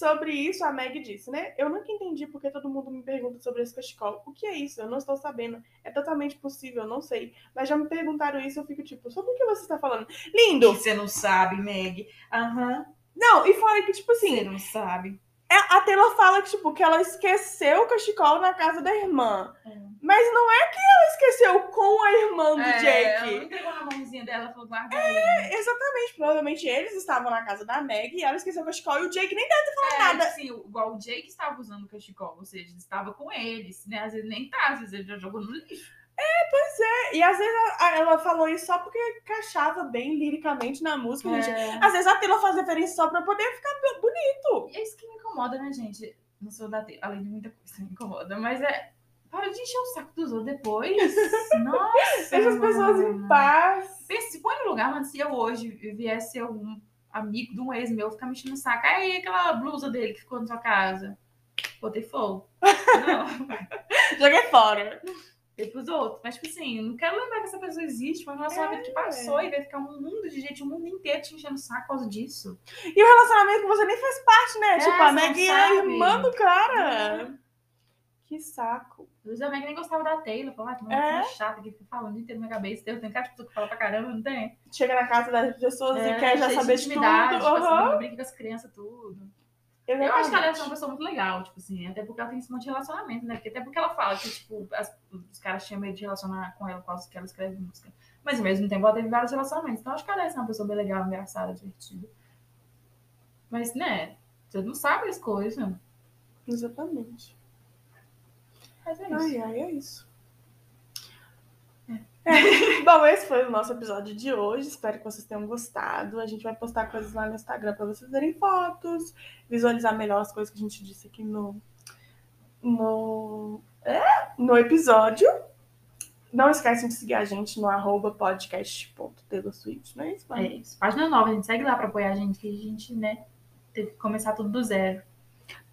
Sobre isso, a Meg disse, né? Eu nunca entendi porque todo mundo me pergunta sobre esse cachecol. O que é isso? Eu não estou sabendo. É totalmente possível, eu não sei. Mas já me perguntaram isso, eu fico tipo, sobre o que você está falando? Lindo! Você não sabe, Meg. Aham. Não, e fora que, tipo assim, Você não sabe. É, A Taylor fala que, tipo, que ela esqueceu o cachecol na casa da irmã. É. Mas não é que ela esqueceu com a irmã do É, Ela Jake. não entregou na mãozinha dela, falou, guarda aí. Exatamente, provavelmente eles estavam na casa da Meg e ela esqueceu o cachecol e o Jake nem deve ter É, falado nada. assim, igual o Jake estava usando o cachecol, ou seja, ele estava com eles, né? Às vezes nem tá, às vezes ele já jogou no lixo. E às vezes a- ela falou isso só porque encaixava bem liricamente na música. gente. É. Às vezes a Taylor faz referência só pra poder ficar bonito. E é isso que me incomoda, né, gente? Não sou da T, além de muita coisa me incomoda, mas é. Para de encher o saco dos outros depois. Nossa! Deixa as pessoas em paz. Se põe no lugar, mano, se eu hoje viesse algum amigo de um ex meu ficar me enchendo o saco, aí aquela blusa dele que ficou na sua casa. Botei fogo. Joguei fora. dei pros outros. Mas, tipo assim, eu não quero lembrar que essa pessoa existe, mas um relacionamento que passou e vai ficar um mundo de gente, o mundo inteiro te enchendo o saco por causa disso. E o relacionamento que você nem faz parte, né? É, tipo, a Meg é a irmã do cara. Que saco. Às vezes a Meg nem gostava da Taylor, falava, ah, que É? chata que fica falando inteiro na minha cabeça. Eu tenho cara de pessoa que fala pra caramba, não tem? Chega na casa das pessoas É, e quer já saber de tudo. tipo assim, Aham. brinca com as crianças, tudo. Eu Eu acho que ela é uma pessoa muito legal, tipo assim, até porque ela tem esse monte de relacionamento, né? Porque até porque ela fala que, tipo, as- os caras tinham medo de relacionar com ela por causa que ela escreve música. Mas ao mesmo tempo ela teve vários relacionamentos. Então acho que ela é uma pessoa bem legal, engraçada, divertida. Mas, né, você não sabe as coisas. Exatamente. Mas é isso. Ai, ai, é isso. É. Bom, esse foi o nosso episódio de hoje. Espero que vocês tenham gostado. A gente vai postar coisas lá no Instagram pra vocês verem fotos, visualizar melhor as coisas que a gente disse aqui no, no, é, no episódio. Não esquecem de seguir a gente no arroba podcast.teloswitch, não é isso, É isso. Página nova, a gente segue lá pra apoiar a gente, que a gente, né, teve que começar tudo do zero.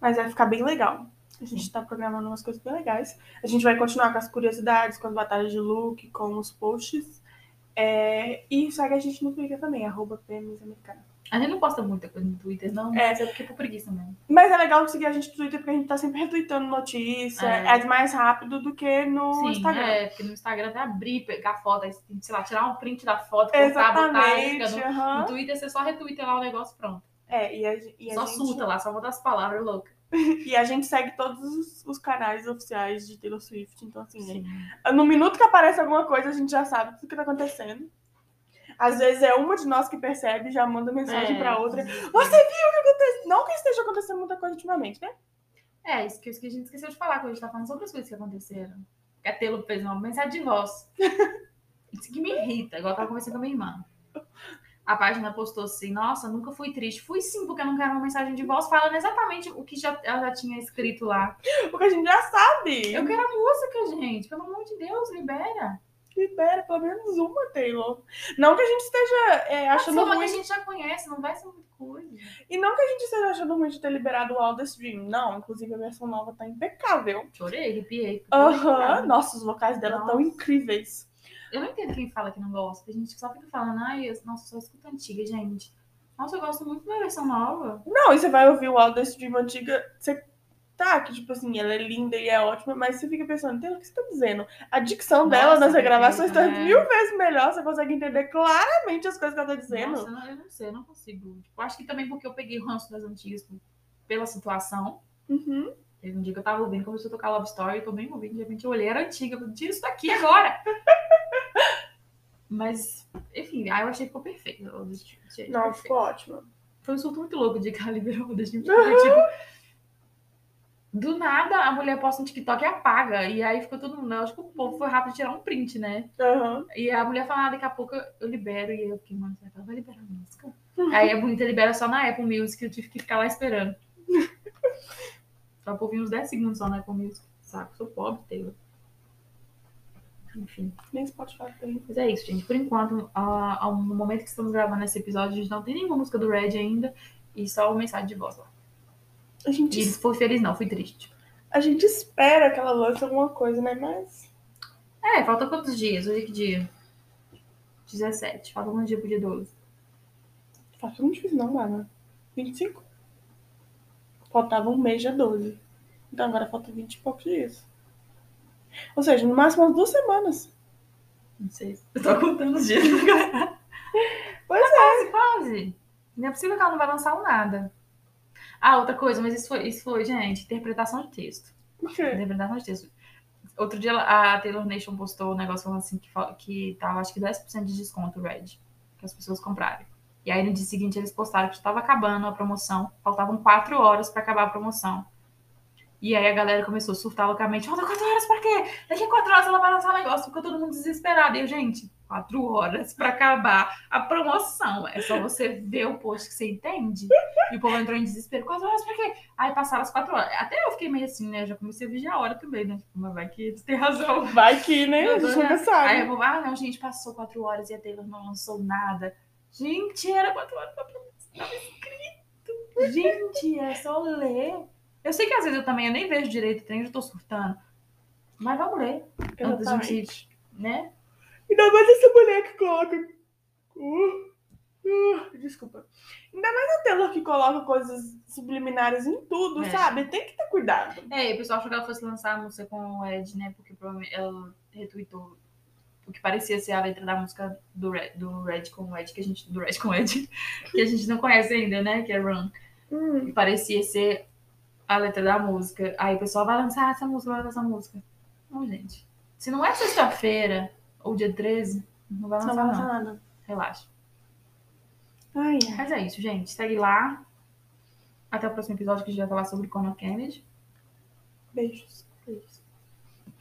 Mas vai ficar bem legal. A gente tá programando umas coisas bem legais. A gente vai continuar com as curiosidades, com as batalhas de look, com os posts. É, E segue a gente no Twitter também, arroba Americana. A gente não posta muita coisa no Twitter, não, É. mas é porque é por preguiça mesmo. Mas é legal seguir a gente no Twitter porque a gente tá sempre retweetando notícia. É. É, mais rápido do que no Sim, Instagram. é, porque no Instagram até abrir, pegar foto, sei lá, tirar um print da foto, cortar, botar, no, aham. no Twitter você só retweeta lá o negócio pronto. É, e a, e a só gente, surta lá, só bota as palavras loucas. E a gente segue todos os, canais oficiais de Taylor Swift. Então, assim, no minuto que aparece alguma coisa, a gente já sabe tudo que tá acontecendo. Às vezes é uma de nós que percebe e já manda mensagem É, pra outra. Você viu o que aconteceu? Não que esteja acontecendo muita coisa ultimamente, né? É, isso que, isso que a gente esqueceu de falar, quando a gente tá falando sobre as coisas que aconteceram. Que a Telo fez uma mensagem de voz. Isso que me irrita, igual eu tava conversando com a minha irmã. A página postou assim, nossa, nunca fui triste. Fui sim, porque eu não quero uma mensagem de voz falando exatamente o que já, ela já tinha escrito lá. Porque a gente já sabe. Eu quero a música, gente. Pelo amor de Deus, libera. Libera pelo menos uma, Taylor. Não que a gente esteja é, achando uma que ruim. a gente já conhece, não vai ser muita coisa. E não que a gente esteja achando ruim de ter liberado o All Stream. Não, inclusive a versão nova tá impecável. Chorei, arrepiei. Aham. Nossa, os vocais dela Nossa. tão incríveis. Eu não entendo quem fala que não gosta. Tem gente que só fica falando, ai, eu- nossa, só escuta antiga, gente. Nossa, eu gosto muito da versão nova. Não, e você vai ouvir o All Stream antiga, você Tá, que tipo assim, ela é linda e é ótima, mas você fica pensando, o que você tá dizendo? A dicção Nossa, dela nas perfeita, regravações tá é. mil vezes melhor, você consegue entender claramente as coisas que ela tá dizendo. Nossa, não, eu não sei, eu não consigo. Tipo, acho que também porque eu peguei o ranço das antigas pela situação. Uhum. Teve um dia que eu tava ouvindo, começou a tocar Love Story, eu tô bem ouvindo, de repente eu olhei, era antiga, eu falei, tira isso daqui agora! Mas, enfim, aí eu achei que ficou perfeito. Não, perfeito. ficou ótima. Foi um surto muito louco de que ela liberou da gente. Porque, tipo, do nada a mulher posta um TikTok e apaga. E aí ficou todo mundo. Eu acho que o povo foi rápido tirar um print, né? Aham. E a mulher falou, ah, daqui a pouco eu libero. E eu fiquei, mano, será que ela vai liberar a música? aí a bonita libera só na Apple Music, eu tive que ficar lá esperando. só por uns 10 segundos só na Apple Music. Saco, sou pobre, Taylor. Enfim. Nem Spotify tem. Mas é isso, gente. Por enquanto, a- no momento que estamos gravando esse episódio, a gente não tem nenhuma música do Red ainda. E só uma mensagem de voz lá. A gente, E fui feliz, não, fui triste. a gente espera que ela lance alguma coisa, né? Mas. É, falta quantos dias? Hoje é que dia? 17. Falta um dia pro dia 12. Falta muito difícil, não, Bárbara. 25? Faltava um mês já 12. Então agora falta 20 e poucos dias. Ou seja, no máximo umas duas semanas. Não sei. Eu tô contando os dias. Pois é. quase, quase. Não é possível que ela não vai lançar um nada. Ah, outra coisa, mas isso foi, isso foi, gente, interpretação de texto. Por quê? Interpretação de texto. Outro dia a Taylor Nation postou um negócio falando assim que, que tava acho que 10% de desconto Red. Que as pessoas comprarem. E aí no dia seguinte eles postaram que estava acabando a promoção. Faltavam 4 horas pra acabar a promoção. E aí a galera começou a surtar loucamente. Falta 4 horas pra quê? Daqui a 4 horas ela vai lançar o negócio. Ficou todo mundo desesperado. E eu, gente, 4 horas pra acabar a promoção. É só você ver o post que você entende. E o povo entrou em desespero. 4 horas pra quê? Aí passaram as 4 horas. Até eu fiquei meio assim, né? Já comecei a vigiar a hora também, né? Mas vai que eles têm razão. Vai que, né? A gente nunca sabe. Aí eu vou, ah, não, gente, passou 4 horas e a Taylor não lançou nada. Gente, era 4 horas pra promoção. Tava escrito. Gente, é só ler. Eu sei que às vezes eu também eu nem vejo direito o trem, já tô surtando. Mas vamos ler. Antes Exatamente. gente, né? Ainda mais essa mulher que coloca. Uh, uh, desculpa. Ainda mais a Taylor que coloca coisas subliminares em tudo, É. sabe? Tem que ter cuidado. É, e o pessoal achou que ela fosse lançar a música com o Ed, né? Porque provavelmente ela retweetou o que parecia ser a letra da música do Red, do Red com o Ed, que a gente. Do Red com o Ed, que a gente não conhece ainda, né? Que é Run. Hum, E parecia ser a letra da música. Aí o pessoal vai lançar essa música, vai lançar essa música. Não, gente. Se não é sexta-feira ou dia 13, não vai não lançar, vai não. lançar nada. Relaxa. Ai, ai. Mas é isso, gente. Segue lá. Até o próximo episódio que a gente vai falar sobre Conor Kennedy. Beijos. Beijos.